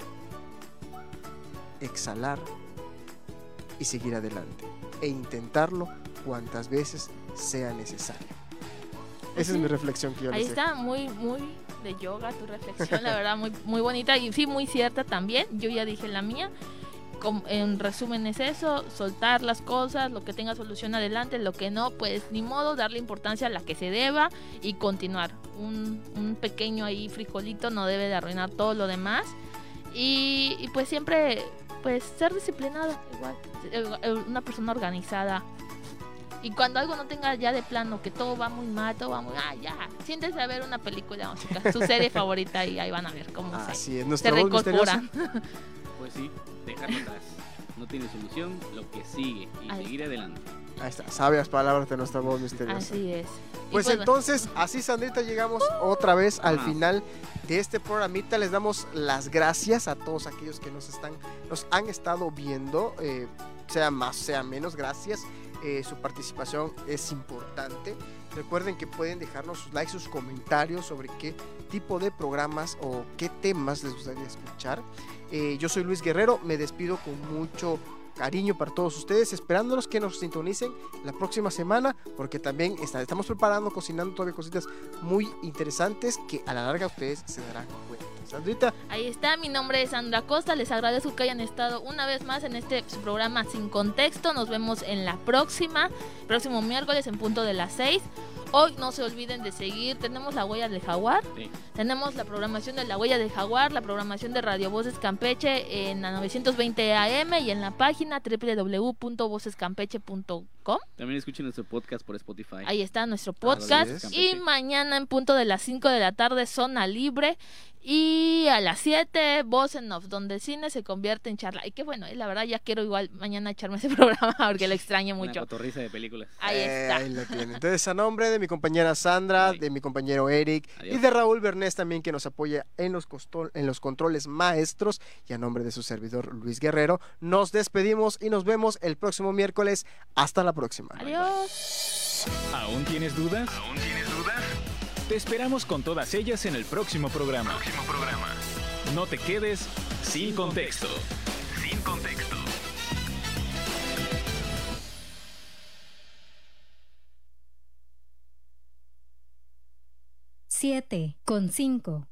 exhalar y seguir adelante e intentarlo cuantas veces sea necesario. Esa es mi reflexión que yo Ahí les dejo. está, muy, muy de yoga tu reflexión, la verdad, muy, muy bonita y sí, muy cierta también. Yo ya dije la mía. Com- en resumen es eso, soltar las cosas, lo que tenga solución adelante, lo que no, pues ni modo, darle importancia a la que se deba y continuar. Un, un pequeño ahí frijolito no debe de arruinar todo lo demás. Y, y pues siempre, pues ser disciplinado, igual, eh, eh, una persona organizada, y cuando algo no tenga ya de plano, que todo va muy mal, todo va muy... Ah, ya, siéntese a ver una película, su serie favorita y ahí van a ver cómo se, es, se. Pues sí, dejarlo atrás. No tiene solución, lo que sigue y Ahí. seguir adelante. Ahí está, sabias palabras de nuestra voz misteriosa. Así es. Pues bueno, entonces, así Sandrita, llegamos otra vez al Ah. final de este programita. Les damos las gracias a todos aquellos que nos están, nos han estado viendo, eh, sea más, sea menos, gracias. Eh, su participación es importante. Recuerden que pueden dejarnos sus likes, sus comentarios sobre qué tipo de programas o qué temas les gustaría escuchar. Eh, yo soy Luis Guerrero, me despido con mucho cariño para todos ustedes, esperándolos que nos sintonicen la próxima semana, porque también estamos preparando, cocinando todavía cositas muy interesantes que a la larga ustedes se darán cuenta. Sandrita, Ahí está, mi nombre es Sandra Costa, les agradezco que hayan estado una vez más en este programa Sin Contexto, nos vemos en la próxima, próximo miércoles en punto de las 6. Hoy no se olviden de seguir, tenemos la huella del jaguar, Sí. tenemos la programación de la huella del jaguar, la programación de Radio Voces Campeche en la 920 AM y en la página www.vocescampeche.com. También escuchen nuestro podcast por Spotify. Ahí está nuestro podcast. Y mañana en punto de las 5 de la tarde, Zona Libre. Y a las 7, Voz en Off, donde el cine se convierte en charla. Y qué bueno, eh, la verdad ya quiero igual mañana echarme ese programa porque lo extraño Una mucho. cotorriza de películas. Ahí eh, está. ahí lo tienen. Entonces, a nombre de mi compañera Sandra, de mi compañero Eric y de Raúl Bernés también que nos apoya en los, en los controles maestros y a nombre de su servidor Luis Guerrero, nos despedimos y nos vemos el próximo miércoles. Hasta la próxima. Adiós. ¿Aún tienes dudas? ¿Aún tienes dudas? Te esperamos con todas ellas en el próximo programa. Próximo programa. No te quedes sin contexto. Sin contexto. Siete con cinco.